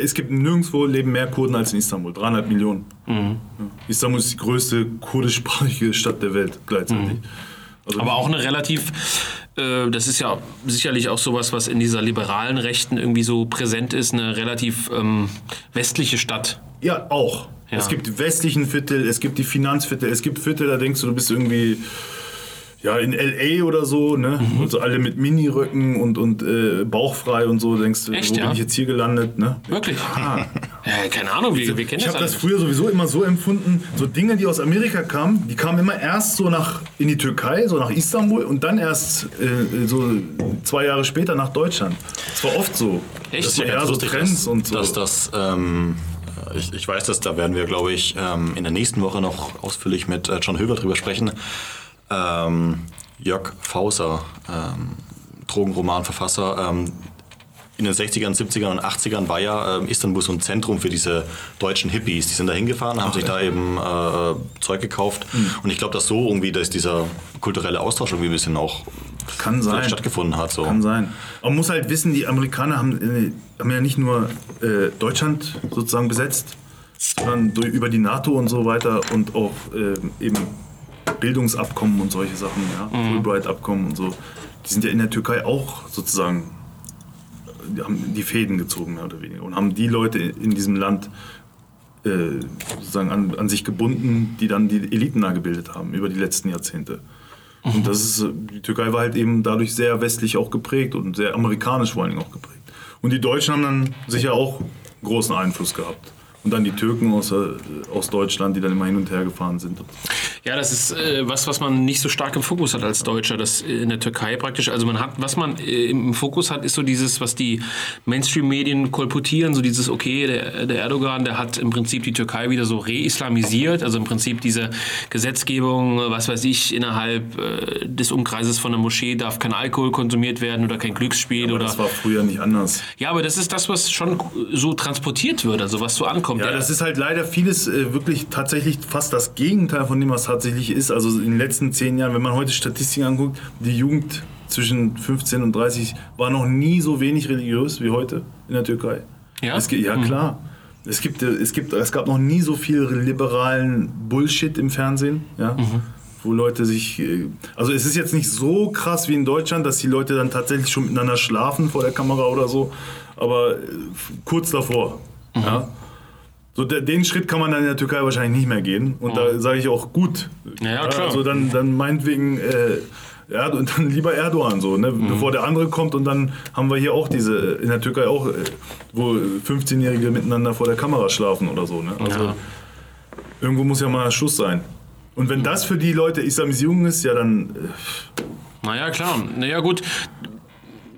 Es gibt nirgendwo leben mehr Kurden als in Istanbul. Dreieinhalb Millionen.
Mhm.
Istanbul ist die größte kurdischsprachige Stadt der Welt gleichzeitig. Also
Mhm. Aber auch eine relativ, äh, das ist ja sicherlich auch sowas, was in dieser liberalen Rechten irgendwie so präsent ist, eine relativ ähm, westliche Stadt.
Ja, auch.
Ja.
Es gibt die westlichen Viertel, es gibt die Finanzviertel, es gibt Viertel, da denkst du, du bist irgendwie ja, in L.A. oder so, ne?
Mhm.
Und so alle mit Miniröcken und, und äh, bauchfrei und so, denkst du,
Echt,
wo
ja?
bin ich jetzt hier gelandet, ne?
Wirklich?
Ah.
Ja, keine Ahnung, wir, wir kennen
Ich
das
habe das früher sowieso immer so empfunden, so Dinge, die aus Amerika kamen, die kamen immer erst so nach in die Türkei, so nach Istanbul und dann erst äh, so zwei Jahre später nach Deutschland. Das war oft so.
Echt?
Das war
Ja,
eher so Trends
dass,
und so.
Dass das, ähm, ich, ich weiß das, da werden wir, glaube ich, ähm, in der nächsten Woche noch ausführlich mit äh, John Hilber drüber sprechen. Ähm, Jörg Fauser, ähm, Drogenromanverfasser, ähm, in den 60ern, 70ern und 80ern war ja ähm, Istanbul so ein Zentrum für diese deutschen Hippies. Die sind da hingefahren, haben sich da eben äh, Zeug gekauft.
Hm.
Und ich glaube, dass so irgendwie, dass dieser kulturelle Austausch irgendwie ein bisschen auch
Kann sein.
stattgefunden hat. So.
Kann sein. Man muss halt wissen, die Amerikaner haben, äh, haben ja nicht nur äh, Deutschland sozusagen besetzt, sondern durch, über die NATO und so weiter und auch äh, eben Bildungsabkommen und solche Sachen, ja, Fulbright-Abkommen und so. Die sind ja in der Türkei auch sozusagen, die haben die Fäden gezogen, mehr oder weniger, und haben die Leute in diesem Land äh, sozusagen an, an sich gebunden, die dann die Eliten da gebildet haben über die letzten Jahrzehnte. Und das ist, äh, die Türkei war halt eben dadurch sehr westlich auch geprägt und sehr amerikanisch vor allen Dingen auch geprägt. Und die Deutschen haben dann sicher auch großen Einfluss gehabt. Und dann die Türken aus, äh, aus Deutschland, die dann immer hin und her gefahren sind.
Ja, das ist äh, was, was man nicht so stark im Fokus hat als Deutscher, das in der Türkei praktisch. Also man hat, was man äh, im Fokus hat, ist so dieses, was die Mainstream-Medien kolportieren, so dieses, okay, der, der Erdogan, der hat im Prinzip die Türkei wieder so re-islamisiert, also im Prinzip diese Gesetzgebung, was weiß ich, innerhalb äh, des Umkreises von einer Moschee darf kein Alkohol konsumiert werden oder kein Glücksspiel oder.
Das war früher nicht anders.
Ja, aber das ist das, was schon so transportiert wird, also was so ankommt.
Ja,
Der-
das ist halt leider vieles äh, wirklich tatsächlich fast das Gegenteil von dem, was tatsächlich ist. Also in den letzten zehn Jahren, wenn man heute Statistiken anguckt, die Jugend zwischen 15 und 30 war noch nie so wenig religiös wie heute in der Türkei.
Ja?
Es, ja klar. Es, gibt, äh, es, gibt, es gab noch nie so viel liberalen Bullshit im Fernsehen. Ja? Wo Leute sich. äh, Also, es ist jetzt nicht so krass wie in Deutschland, dass die Leute dann tatsächlich schon miteinander schlafen vor der Kamera oder so. Aber kurz davor. Ja? So, de- den Schritt kann man dann in der Türkei wahrscheinlich nicht mehr gehen. Und da sage ich auch gut.
Ja, ja, klar.
Also dann, dann meinetwegen, äh, ja, und dann lieber Erdogan so, ne?
Mhm.
bevor der andere kommt. Und dann haben wir hier auch diese, in der Türkei auch, äh, wo 15-Jährige miteinander vor der Kamera schlafen oder so. Ne? Also
Ja.
irgendwo muss ja mal Schluss sein. Und wenn das für die Leute Islamisierung ist, ja dann. Äh,
naja, klar. Naja, gut.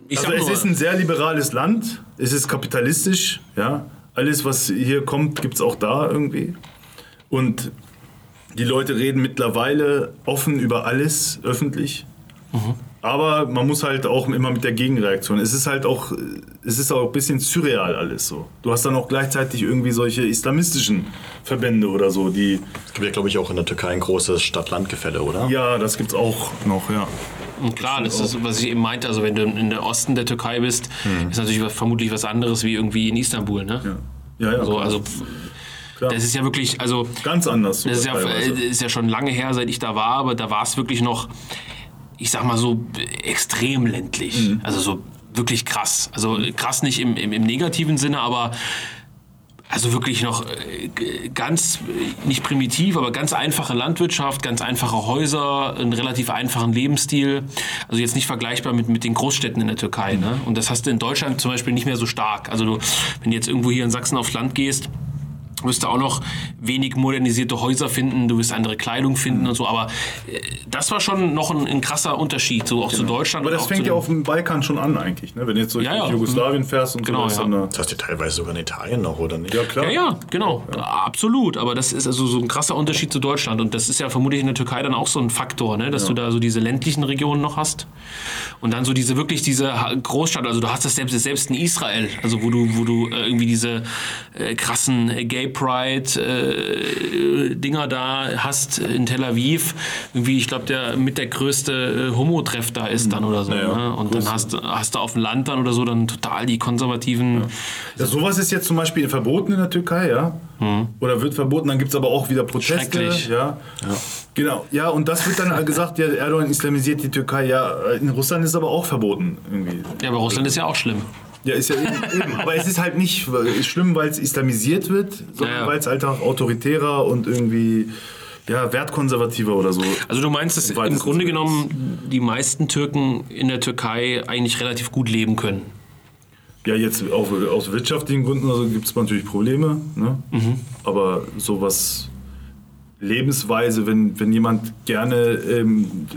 Ich
Also es ist ein sehr liberales Land, es ist kapitalistisch, ja. Alles, was hier kommt, gibt es auch da irgendwie. Und die Leute reden mittlerweile offen über alles öffentlich. Aber man muss halt auch immer mit der Gegenreaktion. Es ist halt auch, es ist auch ein bisschen surreal alles so. Du hast dann auch gleichzeitig irgendwie solche islamistischen Verbände oder so, die,
Es gibt ja, glaube ich, auch in der Türkei ein großes Stadt-Land-Gefälle, oder?
ja, das gibt's auch noch, ja.
Und klar, das ist, was ich eben meinte, also wenn du in der Osten der Türkei bist, ist natürlich was- vermutlich was anderes wie irgendwie in Istanbul, ne?
Ja, ja, ja
So, also
klar.
das ist ja wirklich, also
ganz anders.
das ist ja, äh, ist ja schon lange her, seit ich da war, aber da war es wirklich noch, ich sag mal so, extrem ländlich.
Mhm.
Also so wirklich krass. Also krass nicht im, im, im negativen Sinne, aber also wirklich noch äh, ganz, äh, nicht primitiv, aber ganz einfache Landwirtschaft, ganz einfache Häuser, einen relativ einfachen Lebensstil. Also jetzt nicht vergleichbar mit, mit den Großstädten in der Türkei. Ne? Und das hast du in Deutschland zum Beispiel nicht mehr so stark. Also du, wenn du jetzt irgendwo hier in Sachsen aufs Land gehst, Du wirst da auch noch wenig modernisierte Häuser finden, du wirst andere Kleidung finden und so, aber äh, das war schon noch ein, ein krasser Unterschied, so auch zu Deutschland.
Aber das fängt ja auf dem Balkan schon an eigentlich, ne? Wenn du jetzt durch
Ja, ja.
Jugoslawien fährst und
Genau,
so,
ja.
dann,
Das hast du teilweise sogar in Italien noch, oder nicht?
ja klar.
Ja, ja, genau, absolut. Aber das ist also so ein krasser Unterschied zu Deutschland. Und das ist ja vermutlich in der Türkei dann auch so ein Faktor, ne? dass du da so diese ländlichen Regionen noch hast. Und dann so diese wirklich diese Großstadt, also du hast das selbst, selbst in Israel, also wo du, wo du äh, irgendwie diese äh, krassen äh, Gay Pride äh, Dinger da hast in Tel Aviv. Irgendwie, ich glaube, der mit der größte äh, Homo-Treff da ist dann oder so.
Ja, ja.
Ne? Und dann hast, du- hast du auf dem Land dann oder so dann total die konservativen.
Ja, sowas ist jetzt zum Beispiel verboten in der Türkei, ja. Oder wird verboten, dann gibt es aber auch wieder Proteste.
Schrecklich.
Ja. Genau, ja, und das wird dann gesagt, ja, Erdogan islamisiert die Türkei. Ja, in Russland ist es aber auch verboten irgendwie.
Ja, aber Russland ist ja auch schlimm.
Ja, ist ja eben, eben. Aber es ist halt nicht schlimm, weil es islamisiert wird, sondern
Ja, ja.
weil es halt auch autoritärer und irgendwie ja, wertkonservativer oder so.
Also du meinst, dass im
weitesten
Grunde genommen die meisten Türken in der Türkei eigentlich relativ gut leben können.
Ja, jetzt auch aus wirtschaftlichen Gründen also gibt es natürlich Probleme. Ne?
Mhm.
Aber sowas Lebensweise, wenn, wenn jemand gerne, ähm,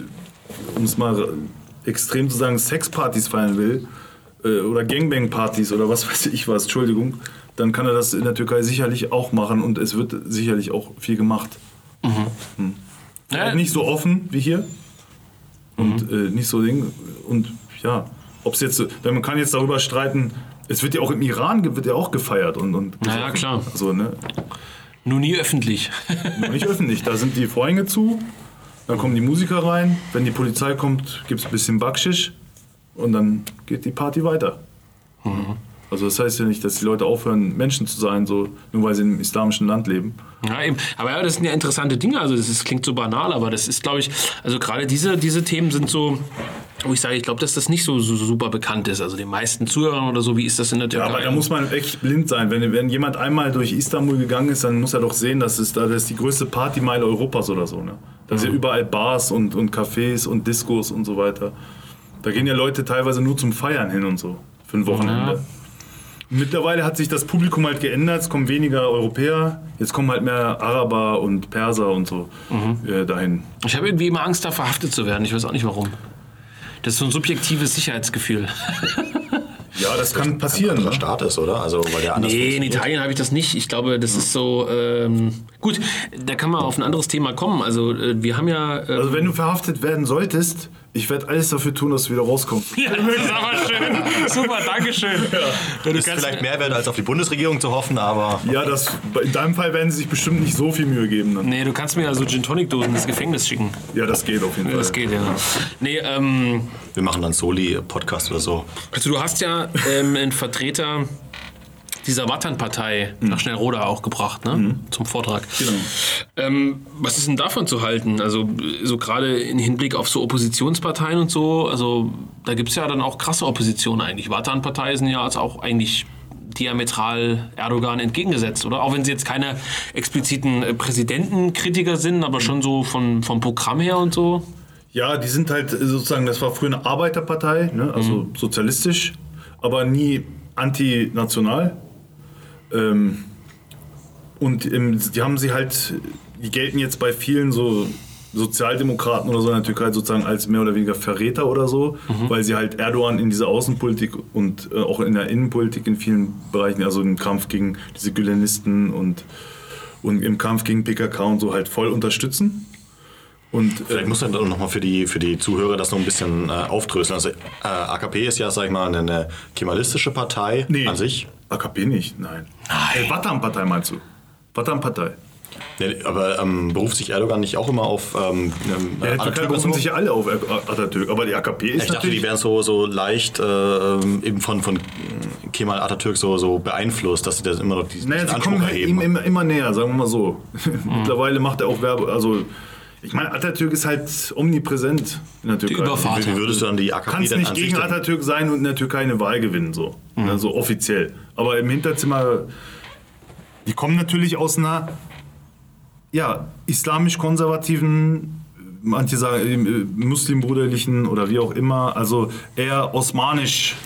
um es mal extrem zu sagen, Sexpartys feiern will äh, oder Gangbang-Partys oder was weiß ich was, Entschuldigung, dann kann er das in der Türkei sicherlich auch machen und es wird sicherlich auch viel gemacht. Hm.
Ja,
Halt nicht so offen wie hier und
Mhm.
äh, nicht so Ding. Und ja, ob es jetzt, man kann jetzt darüber streiten, es wird ja auch im Iran wird ja auch gefeiert und, und
Na ja, klar.
Also, ne,
Nur nie öffentlich.
noch nicht öffentlich. Da sind die Vorhänge zu, dann kommen die Musiker rein, wenn die Polizei kommt, gibt es ein bisschen Backschisch und dann geht die Party weiter.
Mhm.
Also das heißt ja nicht, dass die Leute aufhören, Menschen zu sein, so nur weil sie in einem islamischen Land leben.
Ja, eben. Aber ja, das sind ja interessante Dinge. Also das ist, klingt so banal, aber das ist, glaube ich, also gerade diese, diese Themen sind so, wo ich sage, ich glaube, dass das nicht so, so super bekannt ist. Also den meisten Zuhörern oder so, wie ist das in der
Ja,
Türkei?
aber da muss man echt blind sein. Wenn, wenn jemand einmal durch Istanbul gegangen ist, dann muss er doch sehen, dass es da das ist die größte Partymeile Europas oder so. Ne? Da sind ja überall Bars und, und Cafés und Diskos und so weiter. Da gehen ja Leute teilweise nur zum Feiern hin und so. Für ein Wochenende.
Ja.
Mittlerweile hat sich das Publikum halt geändert. Es kommen weniger Europäer. Jetzt kommen halt mehr Araber und Perser und so äh, dahin.
ich habe irgendwie immer Angst, da verhaftet zu werden. Ich weiß auch nicht warum. Das ist so ein subjektives Sicherheitsgefühl.
Ja, das kann passieren.
anderer
Ne?
Staat ist, oder? Also, weil der anders
Nee, in. Italien habe ich das nicht. Ich glaube, das ist so. Ähm, gut, da kann man auf ein anderes Thema kommen. Also, äh, wir haben ja. Äh,
Also wenn du verhaftet werden solltest, ich werde alles dafür tun, dass du wieder rauskommst.
ja, das ist aber schön. Super, Dankeschön. Ja. Du
Ist
kannst,
vielleicht mehr wert, als auf die Bundesregierung zu hoffen, aber
Ja, das, in deinem Fall werden sie sich bestimmt nicht so viel Mühe geben. Dann.
nee, du kannst mir ja so Gin Tonic Dosen ins Gefängnis schicken.
Ja, das geht auf jeden Fall.
Das geht ja. Nee, ähm,
wir machen dann Soli-Podcast oder so.
also du hast ja ähm, einen Vertreter dieser Wattern-Partei nach Schnellroda auch gebracht, ne? Zum Vortrag.
Genau.
Ähm, was ist denn davon zu halten? Also so gerade im Hinblick auf so Oppositionsparteien und so, also da gibt es ja dann auch krasse Opposition eigentlich. Vatan-Partei sind ja als auch eigentlich diametral Erdogan entgegengesetzt, oder? Auch wenn sie jetzt keine expliziten äh, Präsidentenkritiker sind, aber schon so von, vom Programm her und so.
Ja, die sind halt sozusagen, das war früher eine Arbeiterpartei, ne? also sozialistisch, aber nie antinational. Ähm, und im, die haben sie halt, die gelten jetzt bei vielen so Sozialdemokraten oder so in der Türkei sozusagen als mehr oder weniger Verräter oder so, weil sie halt Erdogan in dieser Außenpolitik und äh, auch in der Innenpolitik in vielen Bereichen, also im Kampf gegen diese Gülenisten und, und im Kampf gegen PKK und so halt voll unterstützen. Und äh,
Vielleicht muss man nochmal für die, für die Zuhörer das noch ein bisschen äh, aufdröseln. Also äh, AKP ist ja, sag ich mal, eine, eine kemalistische Partei
Nee.
an sich.
AKP nicht, nein. Nein. Äh, Wattan-Partei meinst du? Wattan-Partei.
Nee, aber ähm, beruft sich Erdogan nicht auch immer auf ähm, ähm,
Ja,
Atatürk
berufen
so?
sich ja alle auf Atatürk, aber die AKP ist
Ich dachte, die wären so, so leicht äh, ähm, eben von, von Kemal Atatürk so, so beeinflusst, dass sie das immer noch diesen
naja, sie
Anspruch
kommen
erheben.
ihm immer, immer näher, sagen wir mal so. Mittlerweile macht er auch Werbe, also... Ich meine, Atatürk ist halt omnipräsent in der Türkei.
Überfahrt.
Wie würdest du dann die AKP
Kannst
denn
nicht gegen Atatürk sein und in der Türkei eine Wahl gewinnen, so. Also offiziell. Aber im Hinterzimmer, die kommen natürlich aus einer ja, islamisch-konservativen, manche sagen äh, muslimbrüderlichen oder wie auch immer, also eher osmanisch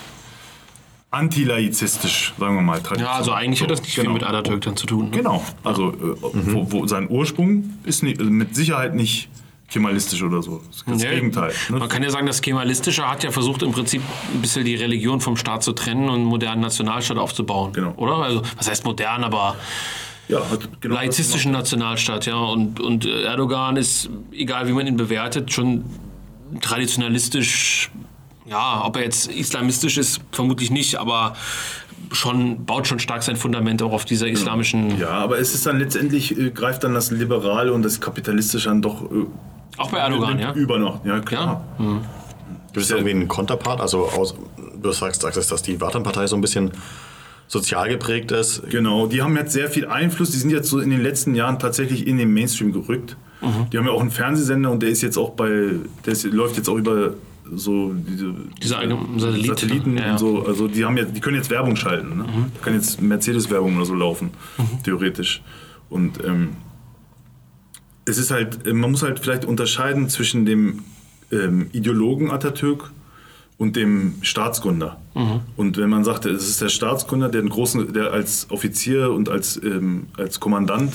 antilaizistisch, sagen wir mal.
Ja, also eigentlich hat das nicht
genau.
viel mit Atatürk dann zu tun. Ne?
Genau. Also, äh, wo, wo sein Ursprung ist nicht, also mit Sicherheit nicht kemalistisch oder so. Das ist das
Ja,
Gegenteil. Ne?
Man kann ja sagen, das Kemalistische hat ja versucht, im Prinzip ein bisschen die Religion vom Staat zu trennen und einen modernen Nationalstaat aufzubauen.
Genau.
Oder? Also, was heißt modern, aber
Ja, hat genau
laizistischen Nationalstaat, ja. Und, und Erdogan ist, egal wie man ihn bewertet, schon traditionalistisch, ja, ob er jetzt islamistisch ist, vermutlich nicht, aber schon, baut schon stark sein Fundament auch auf dieser islamischen.
Ja, aber es ist dann letztendlich, äh, greift dann das Liberale und das Kapitalistische dann doch äh,
Auch bei Erdogan, ja.
über noch. Ja, klar.
Gibt es irgendwie einen Konterpart? Also aus, du sagst, sagst, dass die Vatan-Partei so ein bisschen sozial geprägt ist.
Genau, die haben jetzt sehr viel Einfluss. Die sind jetzt so in den letzten Jahren tatsächlich in den Mainstream gerückt.
Mhm.
Die haben ja auch einen Fernsehsender und der ist jetzt auch bei, der ist, läuft jetzt auch über so diese,
Diese eigenen Satelliten,
Satelliten
ja,
und so. Also die haben jetzt, die können jetzt Werbung schalten. Ne? Da kann jetzt Mercedes-Werbung oder so laufen, theoretisch. Und ähm, es ist halt, man muss halt vielleicht unterscheiden zwischen dem ähm, Ideologen Atatürk und dem Staatsgründer. Und wenn man sagt, es ist der Staatsgründer, der, einen großen, der als Offizier und als, ähm, als Kommandant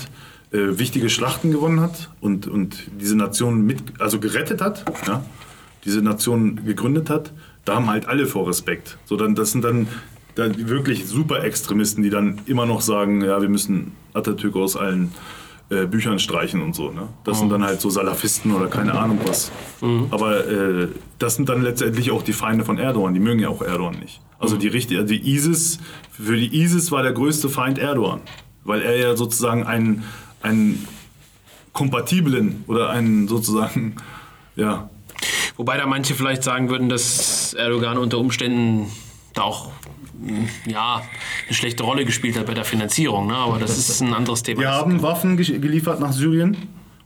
äh, wichtige Schlachten gewonnen hat und, und diese Nation mit, also gerettet hat, ja, diese Nation gegründet hat, da haben halt alle vor Respekt. So, dann, das sind dann, dann wirklich super Extremisten, die dann immer noch sagen, ja, wir müssen Atatürk aus allen äh, Büchern streichen und so. Ne? Das sind dann halt so Salafisten oder keine Ahnung was. Aber äh, das sind dann letztendlich auch die Feinde von Erdogan. Die mögen ja auch Erdogan nicht. Also die, richtige, die ISIS, für die ISIS war der größte Feind Erdogan. Weil er ja sozusagen einen, einen kompatiblen oder einen sozusagen, ja,
Wobei da manche vielleicht sagen würden, dass Erdogan unter Umständen da auch mh, ja, eine schlechte Rolle gespielt hat bei der Finanzierung. Ne? Aber das ist ein anderes Thema.
Wir haben Waffen ge- geliefert nach Syrien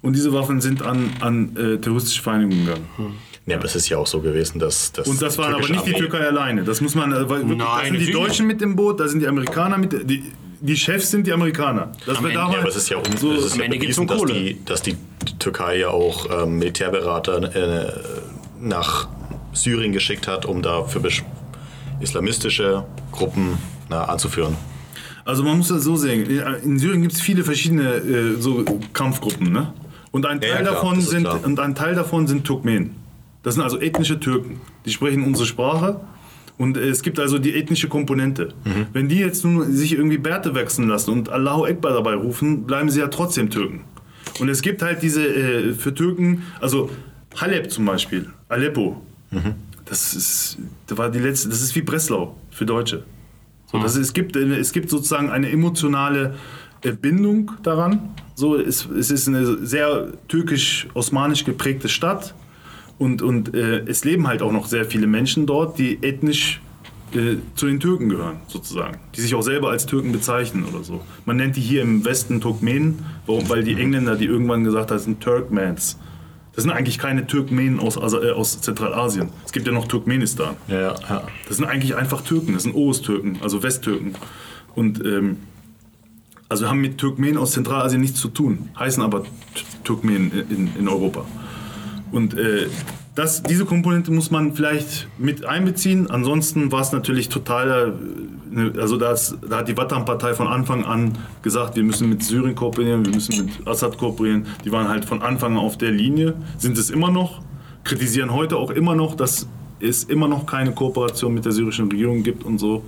und diese Waffen sind an, an äh, terroristische Vereinigungen gegangen.
Ja, aber es ist ja auch so gewesen, dass das.
Und das waren aber nicht die Türkei alleine. Das muss man, äh, weil wirklich, da
Nein,
sind die Deutschen mit im Boot, da sind die Amerikaner mit, die, die Chefs sind die Amerikaner. Das
Am Ende-
damals-
Ja, aber es ist ja, um,
so,
es ist
am
ja
Ende geht's
bewiesen, dass
Kohle.
die, dass die Türkei ja auch ähm, Militärberater äh, nach Syrien geschickt hat, um da für islamistische Gruppen na, anzuführen.
Also man muss das so sehen, in Syrien gibt es viele verschiedene äh, so Kampfgruppen, ne? Und ein
Ja,
Teil
ja, klar,
davon sind
klar.
und ein Teil davon sind Turkmenen. Das sind also ethnische Türken. Die sprechen unsere Sprache und äh, es gibt also die ethnische Komponente.
Mhm.
Wenn die jetzt nun sich irgendwie Bärte wechseln lassen und Allahu Ekber dabei rufen, bleiben sie ja trotzdem Türken. Und es gibt halt diese äh, für Türken, also Halep zum Beispiel, Aleppo.
Mhm.
Das ist, das war die letzte, das ist wie Breslau für Deutsche. So, das, es, gibt, es gibt sozusagen eine emotionale äh, Bindung daran. So, es, es ist eine sehr türkisch-osmanisch geprägte Stadt und, und äh, es leben halt auch noch sehr viele Menschen dort, die ethnisch äh, zu den Türken gehören, sozusagen. Die sich auch selber als Türken bezeichnen oder so. Man nennt die hier im Westen Turkmenen, warum? weil die Engländer, die irgendwann gesagt haben, sind Turkmans. Das sind eigentlich keine Turkmenen aus, äh, aus Zentralasien. Es gibt ja noch Turkmenistan.
Ja, ja, ja.
Das sind eigentlich einfach Türken, das sind Oos-Türken, also Westtürken. Und ähm, also haben mit Turkmenen aus Zentralasien nichts zu tun, heißen aber T- Turkmenen in, in Europa. Und äh, das, diese Komponente muss man vielleicht mit einbeziehen. Ansonsten war es natürlich totaler, äh, ne, also da, ist, da hat die Watan-Partei von Anfang an gesagt, wir müssen mit Syrien kooperieren, wir müssen mit Assad kooperieren. Die waren halt von Anfang an auf der Linie, sind es immer noch, kritisieren heute auch immer noch, dass es immer noch keine Kooperation mit der syrischen Regierung gibt und so.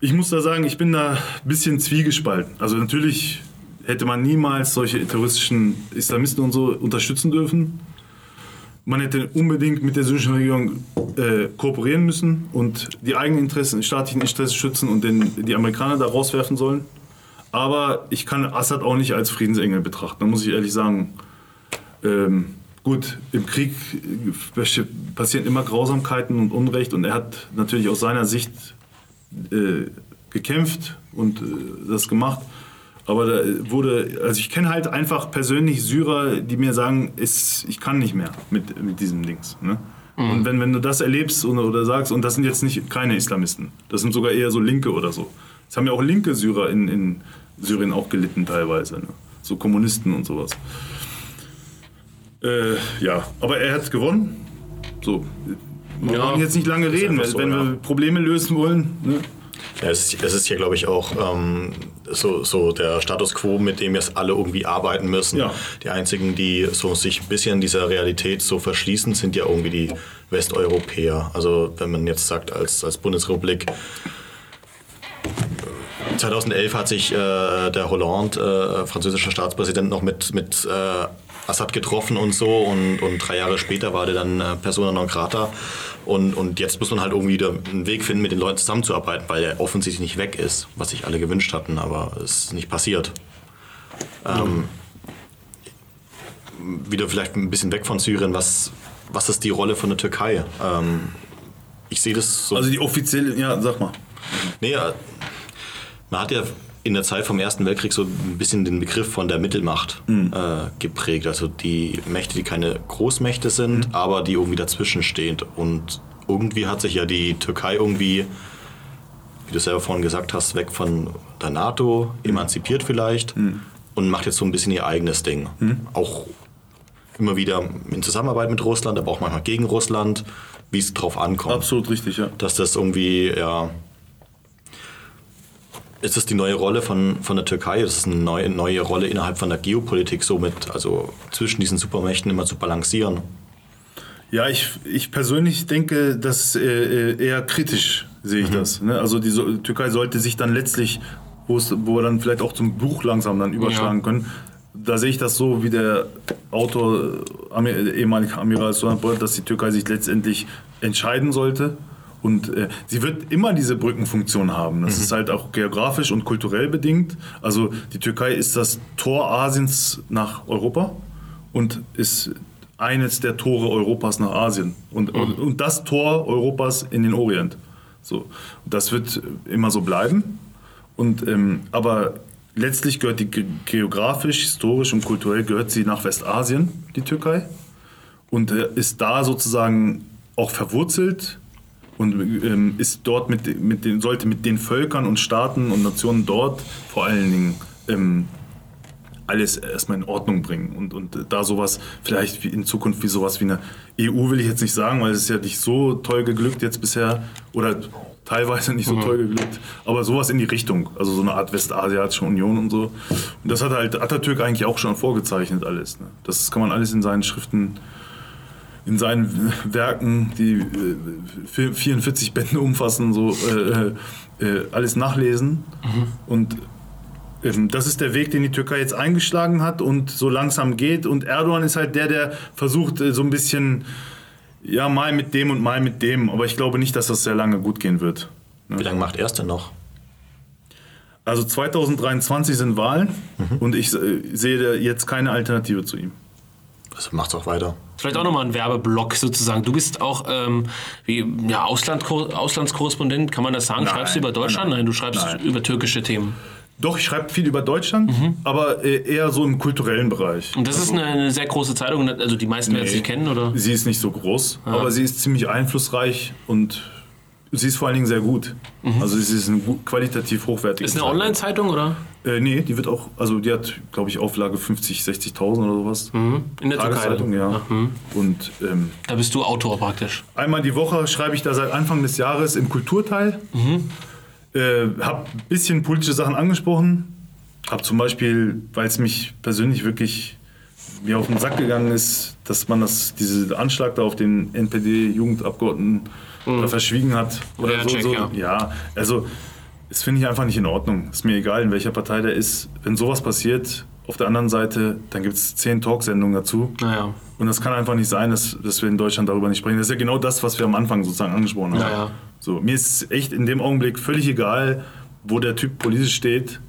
Ich muss da sagen, ich bin da ein bisschen zwiegespalten. Also natürlich hätte man niemals solche terroristischen Islamisten und so unterstützen dürfen. Man hätte unbedingt mit der syrischen Regierung äh, kooperieren müssen und die eigenen Interessen, staatlichen Interessen schützen und den, die Amerikaner da rauswerfen sollen. Aber ich kann Assad auch nicht als Friedensengel betrachten. Da muss ich ehrlich sagen, ähm, gut, im Krieg äh, passieren immer Grausamkeiten und Unrecht und er hat natürlich aus seiner Sicht äh, gekämpft und äh, das gemacht. Aber da wurde, also ich kenne halt einfach persönlich Syrer, die mir sagen, es, ich kann nicht mehr mit, mit diesem Dings. Ne? Und wenn, wenn du das erlebst oder, oder sagst, und das sind jetzt nicht keine Islamisten, das sind sogar eher so Linke oder so. Es haben ja auch linke Syrer in, in Syrien auch gelitten teilweise. Ne? So Kommunisten und sowas. Äh, ja, aber er hat gewonnen. So, Wir
Ja.
wollen jetzt nicht lange reden,
so,
wenn
ja.
wir Probleme lösen wollen. Ne?
Ja, es, ist, es ist hier, glaube ich, auch ähm, so, so der Status quo, mit dem jetzt alle irgendwie arbeiten müssen.
Ja.
Die einzigen, die so sich ein bisschen dieser Realität so verschließen, sind ja irgendwie die Westeuropäer. Also wenn man jetzt sagt, als, als Bundesrepublik 2011 hat sich äh, der Hollande, äh, französischer Staatspräsident, noch mit, mit äh, Assad getroffen und so und, und drei Jahre später war der dann äh, Persona non grata und, und jetzt muss man halt irgendwie wieder einen Weg finden, mit den Leuten zusammenzuarbeiten, weil er offensichtlich nicht weg ist, was sich alle gewünscht hatten, aber es ist nicht passiert. Ähm, wieder vielleicht ein bisschen weg von Syrien, was, was ist die Rolle von der Türkei? Ähm, ich sehe das so.
Also die offizielle, ja, sag mal.
Nee, äh, man hat ja in der Zeit vom Ersten Weltkrieg so ein bisschen den Begriff von der Mittelmacht äh, geprägt. Also die Mächte, die keine Großmächte sind, aber die irgendwie dazwischen stehen. Und irgendwie hat sich ja die Türkei irgendwie, wie du selber vorhin gesagt hast, weg von der NATO, emanzipiert vielleicht und macht jetzt so ein bisschen ihr eigenes Ding. Auch immer wieder in Zusammenarbeit mit Russland, aber auch manchmal gegen Russland, wie es drauf ankommt
Absolut richtig, ja.
dass das irgendwie, ja. Ist das die neue Rolle von, von der Türkei? Ist es eine neue, neue Rolle innerhalb von der Geopolitik, somit, also zwischen diesen Supermächten immer zu balancieren?
Ja, ich, ich persönlich denke, dass äh, eher kritisch sehe ich das. Ne? Also die so Türkei sollte sich dann letztlich, wo es- wo wir dann vielleicht auch zum Buch langsam dann überschlagen
Ja.
können, da sehe ich das so wie der Autor, äh, Amir, äh, ehemalige Amiral Sonatbol, dass die Türkei sich letztendlich entscheiden sollte. Und äh, sie wird immer diese Brückenfunktion haben. Das ist halt auch geografisch und kulturell bedingt. Also die Türkei ist das Tor Asiens nach Europa und ist eines der Tore Europas nach Asien und, und, und das Tor Europas in den Orient. So, das wird immer so bleiben. Und, ähm, aber letztlich gehört die ge geografisch, historisch und kulturell gehört sie nach Westasien, die Türkei, und äh, ist da sozusagen auch verwurzelt und ähm, ist dort mit, mit den, sollte mit den Völkern und Staaten und Nationen dort vor allen Dingen ähm, alles erstmal in Ordnung bringen und, und da sowas vielleicht wie in Zukunft wie sowas wie eine EU will ich jetzt nicht sagen, weil es ist ja nicht so toll geglückt jetzt bisher oder teilweise nicht so toll geglückt, aber sowas in die Richtung, also so eine Art Westasiatische Union und so. Und das hat halt Atatürk eigentlich auch schon vorgezeichnet alles. Ne? Das kann man alles in seinen Schriften in seinen Werken, die äh, 44 Bände umfassen, so äh, äh, alles nachlesen. Und ähm, das ist der Weg, den die Türkei jetzt eingeschlagen hat und so langsam geht. Und Erdogan ist halt der, der versucht, äh, so ein bisschen, ja, mal mit dem und mal mit dem. Aber ich glaube nicht, dass das sehr lange gut gehen wird.
Wie lange macht er es denn noch?
Also 2023 sind Wahlen und ich äh, sehe jetzt keine Alternative zu ihm.
Also macht es auch weiter.
Vielleicht auch nochmal ein Werbeblock sozusagen. Du bist auch ähm, wie, ja, Ausland, Auslandskorrespondent, kann man das sagen?
Nein,
schreibst du über Deutschland?
nein,
Nein, du schreibst
nein.
über türkische Themen.
Doch, ich schreibe viel über Deutschland, aber äh, eher so im kulturellen Bereich.
Und das ist eine, eine sehr große Zeitung, also die meisten werden sie kennen, oder?
Sie ist nicht so groß, aber sie ist ziemlich einflussreich und sie ist vor allen Dingen sehr gut. Also sie ist eine gut, qualitativ hochwertige
Ist eine
Zeitung.
Online-Zeitung, oder?
Äh, nee, die wird auch, also die hat, glaube ich, Auflage 50, 60.000 oder sowas.
In der Türkei.
Tageszeitung, ja. Und ähm,
Da bist du Autor praktisch.
einmal die Woche schreibe ich da seit Anfang des Jahres im Kulturteil. Äh, hab ein bisschen politische Sachen angesprochen. Hab zum Beispiel, weil es mich persönlich wirklich mir auf den Sack gegangen ist, dass man das, diesen Anschlag da auf den NPD-Jugendabgeordneten da verschwiegen hat. Oder
Ja,
so,
check,
so.
ja.
ja, also das finde ich einfach nicht in Ordnung. Ist mir egal, in welcher Partei der ist. Wenn sowas passiert, auf der anderen Seite, dann gibt es zehn Talksendungen dazu.
Naja.
Und das kann einfach nicht sein, dass, dass wir in Deutschland darüber nicht sprechen. Das ist ja genau das, was wir am Anfang sozusagen angesprochen haben.
Ja, ja.
So, mir ist echt in dem Augenblick völlig egal, wo der Typ politisch steht.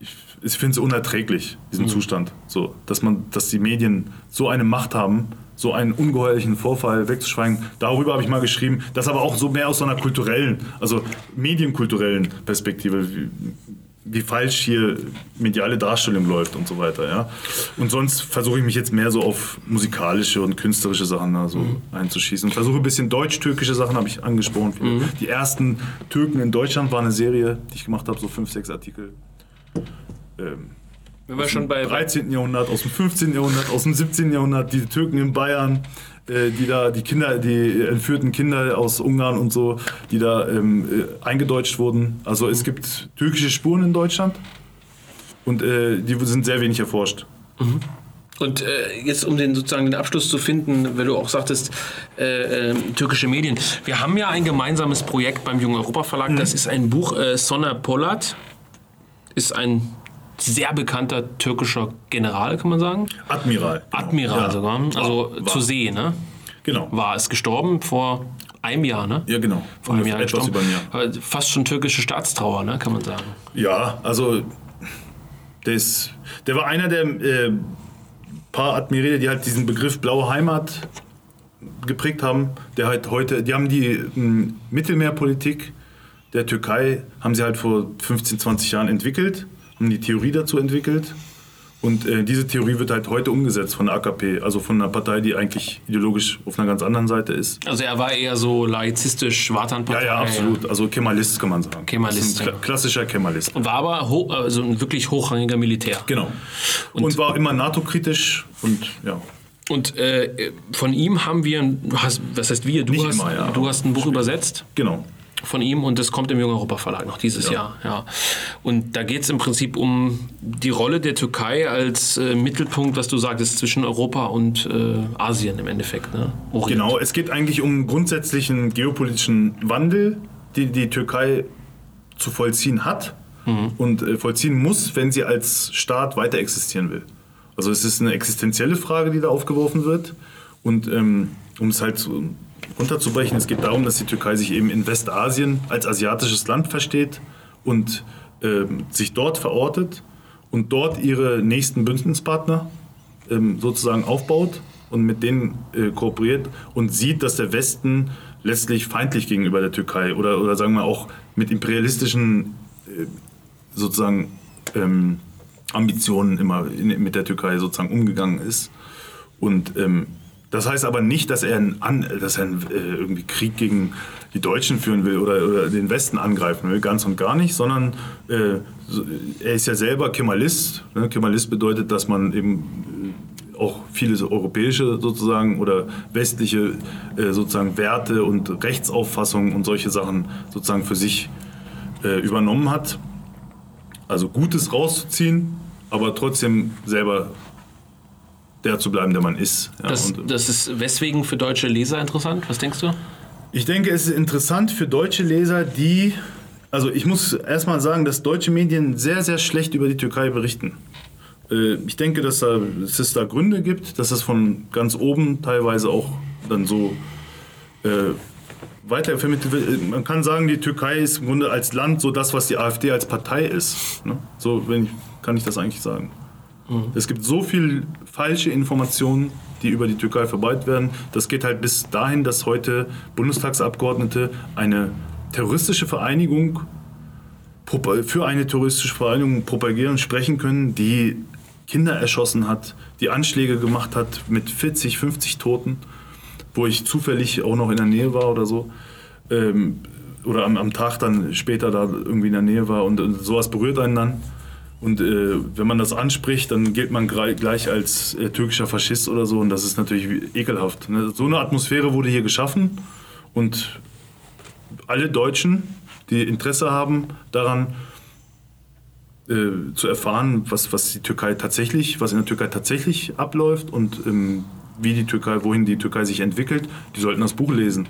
Ich, ich finde es unerträglich,
Mhm.
diesen Zustand. So, dass, man, dass die Medien so eine Macht haben, so einen ungeheuerlichen Vorfall wegzuschweigen. Darüber habe ich mal geschrieben. Das aber auch so mehr aus so einer kulturellen, also medienkulturellen Perspektive. Wie, wie falsch hier mediale Darstellung läuft und so weiter. Ja? Und sonst versuche ich mich jetzt mehr so auf musikalische und künstlerische Sachen also
Mhm.
einzuschießen. Versuche ein bisschen deutsch-türkische Sachen, habe ich angesprochen.
Mhm.
Die ersten Türken in Deutschland war eine Serie, die ich gemacht habe, so fünf, sechs Artikel. Ähm,
Wenn wir schon bei,
13. Jahrhundert, aus dem 15. Jahrhundert, aus dem 17. Jahrhundert, die Türken in Bayern, äh, die da, die Kinder, die entführten Kinder aus Ungarn und so, die da ähm, äh, eingedeutscht wurden. Also es gibt türkische Spuren in Deutschland und äh, die sind sehr wenig erforscht.
Und äh, jetzt, um den sozusagen den Abschluss zu finden, weil du auch sagtest, äh, äh, türkische Medien. Wir haben ja ein gemeinsames Projekt beim Jungen Europa Verlag. Das ist ein Buch, äh, Soner Polat ist ein sehr bekannter türkischer General, kann man sagen.
Admiral.
Admiral
Ja.
sogar. Also
War.
zur See, ne?
Genau.
War es gestorben vor einem Jahr, ne?
Ja, genau.
Vor einem Jahr
Etwas
gestorben.
über ein Jahr.
Aber Fast schon türkische Staatstrauer, ne? Kann man sagen.
Ja, also der, ist, der war einer der äh, paar Admiräle, die halt diesen Begriff blaue Heimat geprägt haben. Der halt heute, die haben die m, Mittelmeerpolitik der Türkei, haben sie halt vor 15, 20 Jahren entwickelt, haben die Theorie dazu entwickelt. Und äh, diese Theorie wird halt heute umgesetzt von der AKP, also von einer Partei, die eigentlich ideologisch auf einer ganz anderen Seite ist.
Also er war eher so laizistisch,
Ja,
Wartanpartei.
ja, absolut. Also Kemalist kann man sagen.
Kemalist,
ein
ja.
kla- klassischer Kemalist.
Und war aber ho also ein wirklich hochrangiger Militär.
Genau. Und, war immer NATO-kritisch und ja.
Und äh, von ihm haben wir, hast, was heißt wir, du,
Nicht
hast,
immer, ja.
du hast ein Buch übersetzt
Genau.
Von ihm und das kommt im Jungen Europa Verlag noch dieses
Ja.
Jahr. Ja. Und da geht es im Prinzip um die Rolle der Türkei als äh, Mittelpunkt, was du sagtest, zwischen Europa und äh, Asien im Endeffekt. Ne?
Genau, es geht eigentlich um grundsätzlichen geopolitischen Wandel, den die Türkei zu vollziehen hat und äh, vollziehen muss, wenn sie als Staat weiter existieren will. Also es ist eine existenzielle Frage, die da aufgeworfen wird. Und ähm, um es halt so runterzubrechen, es geht darum, dass die Türkei sich eben in Westasien als asiatisches Land versteht und ähm, sich dort verortet und dort ihre nächsten Bündnispartner ähm, sozusagen aufbaut und mit denen äh, kooperiert und sieht, dass der Westen letztlich feindlich gegenüber der Türkei oder, oder sagen wir auch mit imperialistischen äh, sozusagen ähm, Ambitionen immer in, mit der Türkei sozusagen umgegangen ist. Und ähm, das heißt aber nicht, dass er einen, dass er äh, irgendwie Krieg gegen die Deutschen führen will oder, oder den Westen angreifen will, ganz und gar nicht, sondern äh, er ist ja selber Kemalist. Ne? Kemalist bedeutet, dass man eben äh, auch viele europäische sozusagen oder westliche äh, sozusagen Werte und Rechtsauffassungen und solche Sachen sozusagen für sich äh, übernommen hat. Also Gutes rauszuziehen, aber trotzdem selber der zu bleiben, der man ist. Ja,
Das,
und,
das ist weswegen für deutsche Leser interessant? Was denkst du?
ich denke, es ist interessant für deutsche Leser, die. Also, ich muss erstmal sagen, dass deutsche Medien sehr, sehr schlecht über die Türkei berichten. Äh, Ich denke, dass, da, dass es da Gründe gibt, dass es von ganz oben teilweise auch dann so äh, weitervermittelt wird. Äh, Man kann sagen, die Türkei ist im Grunde als Land so das, was die AfD als Partei ist. Ne? So wenn ich, kann ich das eigentlich sagen. Es gibt so viel falsche Informationen, die über die Türkei verbreitet werden. Das geht halt bis dahin, dass heute Bundestagsabgeordnete eine terroristische Vereinigung für eine terroristische Vereinigung propagieren, sprechen können, die Kinder erschossen hat, die Anschläge gemacht hat mit 40, 50 Toten, wo ich zufällig auch noch in der Nähe war oder so. Ähm, oder am, am Tag dann später da irgendwie in der Nähe war und, und sowas berührt einen dann. Und äh, wenn man das anspricht, dann gilt man gleich als äh, türkischer Faschist oder so und das ist natürlich ekelhaft. Ne? So eine Atmosphäre wurde hier geschaffen und alle Deutschen, die Interesse haben daran, äh, zu erfahren, was, was die Türkei tatsächlich, was in der Türkei tatsächlich abläuft und ähm, wie die Türkei, wohin die Türkei sich entwickelt, die sollten das Buch lesen.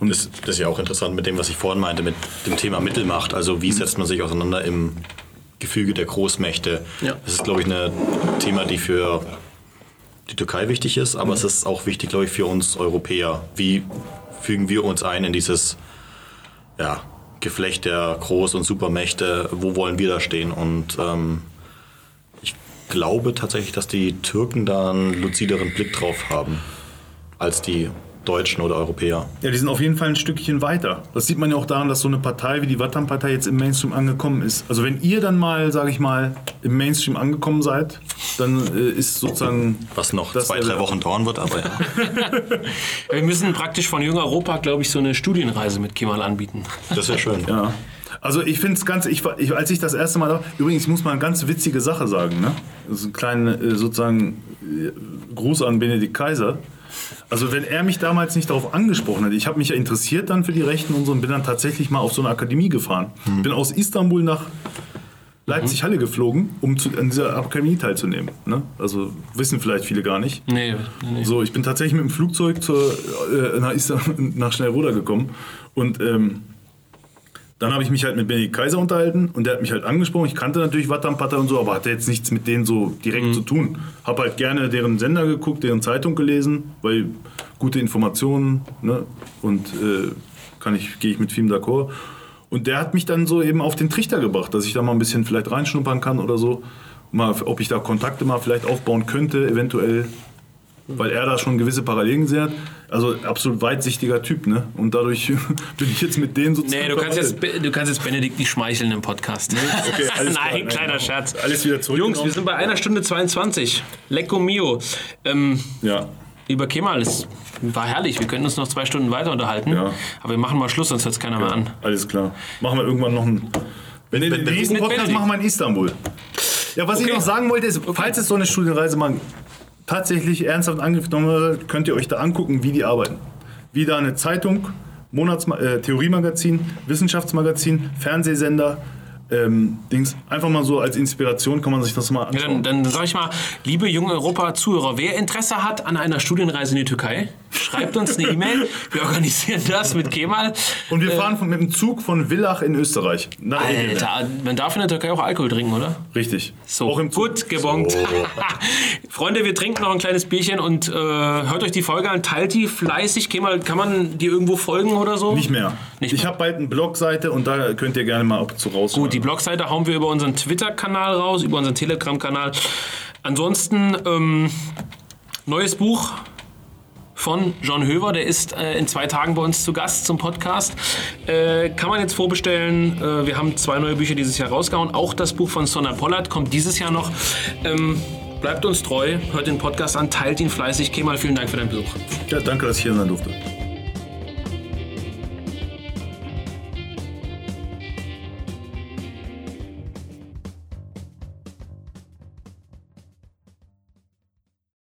Und das, das ist ja auch interessant mit dem, was ich vorhin meinte, mit dem Thema Mittelmacht. Also wie setzt man sich auseinander im Gefüge der Großmächte?
Ja.
Das ist, glaube ich, ein Thema, die für die Türkei wichtig ist, aber es ist auch wichtig, glaube ich, für uns Europäer. Wie fügen wir uns ein in dieses ja, Geflecht der Groß- und Supermächte? Wo wollen wir da stehen? Und ähm, ich glaube tatsächlich, dass die Türken da einen luzideren Blick drauf haben als die Deutschen oder Europäer.
Ja, die sind auf jeden Fall ein Stückchen weiter. Das sieht man ja auch daran, dass so eine Partei wie die Wattan-Partei jetzt im Mainstream angekommen ist. Also wenn ihr dann mal, sage ich mal, im Mainstream angekommen seid, dann äh, ist sozusagen...
Was noch
Das
zwei,
wäre-
drei Wochen dauern wird, aber ja.
Wir müssen praktisch von Jung Europa, glaube ich, so eine Studienreise mit Kemal anbieten.
Das wäre schön.
Ja. Also ich finde es ganz, ich, war- ich, als ich das erste Mal da, übrigens ich muss mal eine ganz witzige Sache sagen, ne? Das ist ein kleiner äh, sozusagen äh, Gruß an Benedikt Kaiser. Also wenn er mich damals nicht darauf angesprochen hätte, ich habe mich ja interessiert dann für die Rechten und so und bin dann tatsächlich mal auf so eine Akademie gefahren.
Hm.
Bin aus Istanbul nach Leipzig-Halle geflogen, um zu, an dieser Akademie teilzunehmen. Ne? Also wissen vielleicht viele gar nicht.
Nee, nee.
So, ich bin tatsächlich mit dem Flugzeug zur, äh, nach, Istanbul, nach Schnellroda gekommen und ähm, dann habe ich mich halt mit Benny Kaiser unterhalten und der hat mich halt angesprochen. Ich kannte natürlich Wattampatter und so, aber hatte jetzt nichts mit denen so direkt zu tun. Habe halt gerne deren Sender geguckt, deren Zeitung gelesen, weil gute Informationen ne? und äh, kann ich, gehe ich mit vielem d'accord. Und der hat mich dann so eben auf den Trichter gebracht, dass ich da mal ein bisschen vielleicht reinschnuppern kann oder so. Mal, ob ich da Kontakte mal vielleicht aufbauen könnte, eventuell. Weil er da schon gewisse Parallelen gesehen hat. Also absolut weitsichtiger Typ, ne? Und dadurch bin ich jetzt mit denen sozusagen.
Nee, du kannst, jetzt, du kannst jetzt Benedikt nicht schmeicheln im Podcast.
Okay, alles klar.
Nein, kleiner Scherz.
Alles wieder zurück.
Jungs, wir sind bei einer Stunde 22. Lecco mio. Ähm,
Ja.
lieber Kemal, es war herrlich. Wir könnten uns noch zwei Stunden weiter unterhalten.
Ja.
Aber wir machen mal Schluss, sonst hört es keiner mehr an.
Alles klar. Machen wir irgendwann noch einen. Wenn den
wenn-
nächsten Podcast
Benedikt.
machen wir in Istanbul. Ja, was ich
Okay.
noch sagen wollte, ist, falls es so eine Studienreise mal tatsächlich ernsthaft angenommen wird, könnt ihr euch da angucken, wie die arbeiten. Wie da eine Zeitung, Monats äh, Theoriemagazin, Wissenschaftsmagazin, Fernsehsender, ähm, Dings. Einfach mal so als Inspiration kann man sich das mal
Ja,
anschauen.
dann, dann sage ich mal, liebe junge Europa-Zuhörer, wer Interesse hat an einer Studienreise in die Türkei, schreibt uns eine E-Mail. Wir organisieren das mit Kemal.
Und wir fahren von, mit dem Zug von Villach in Österreich. Nach.
Alter, man darf in der Türkei auch Alkohol trinken, oder?
Richtig.
So,
Auch im Zug.
gut gebongt. Freunde, wir trinken noch ein kleines Bierchen und äh, hört euch die Folge an, teilt die fleißig. Kemal, kann man dir irgendwo folgen oder so?
Nicht mehr.
Nicht
ich habe bald eine Blogseite und da könnt ihr gerne mal ab und zu raus.
Gut, die Blogseite hauen wir über unseren Twitter-Kanal raus, über unseren Telegram-Kanal. Ansonsten, ähm, neues Buch von John Höver, der ist äh, in zwei Tagen bei uns zu Gast zum Podcast. Äh, kann man jetzt vorbestellen. Äh, wir haben zwei neue Bücher dieses Jahr rausgehauen. Auch das Buch von Sonna Pollard kommt dieses Jahr noch. Ähm, bleibt uns treu, hört den Podcast an, teilt ihn fleißig. Kemal, vielen Dank für deinen Besuch.
Ja, danke, dass ich hier sein durfte.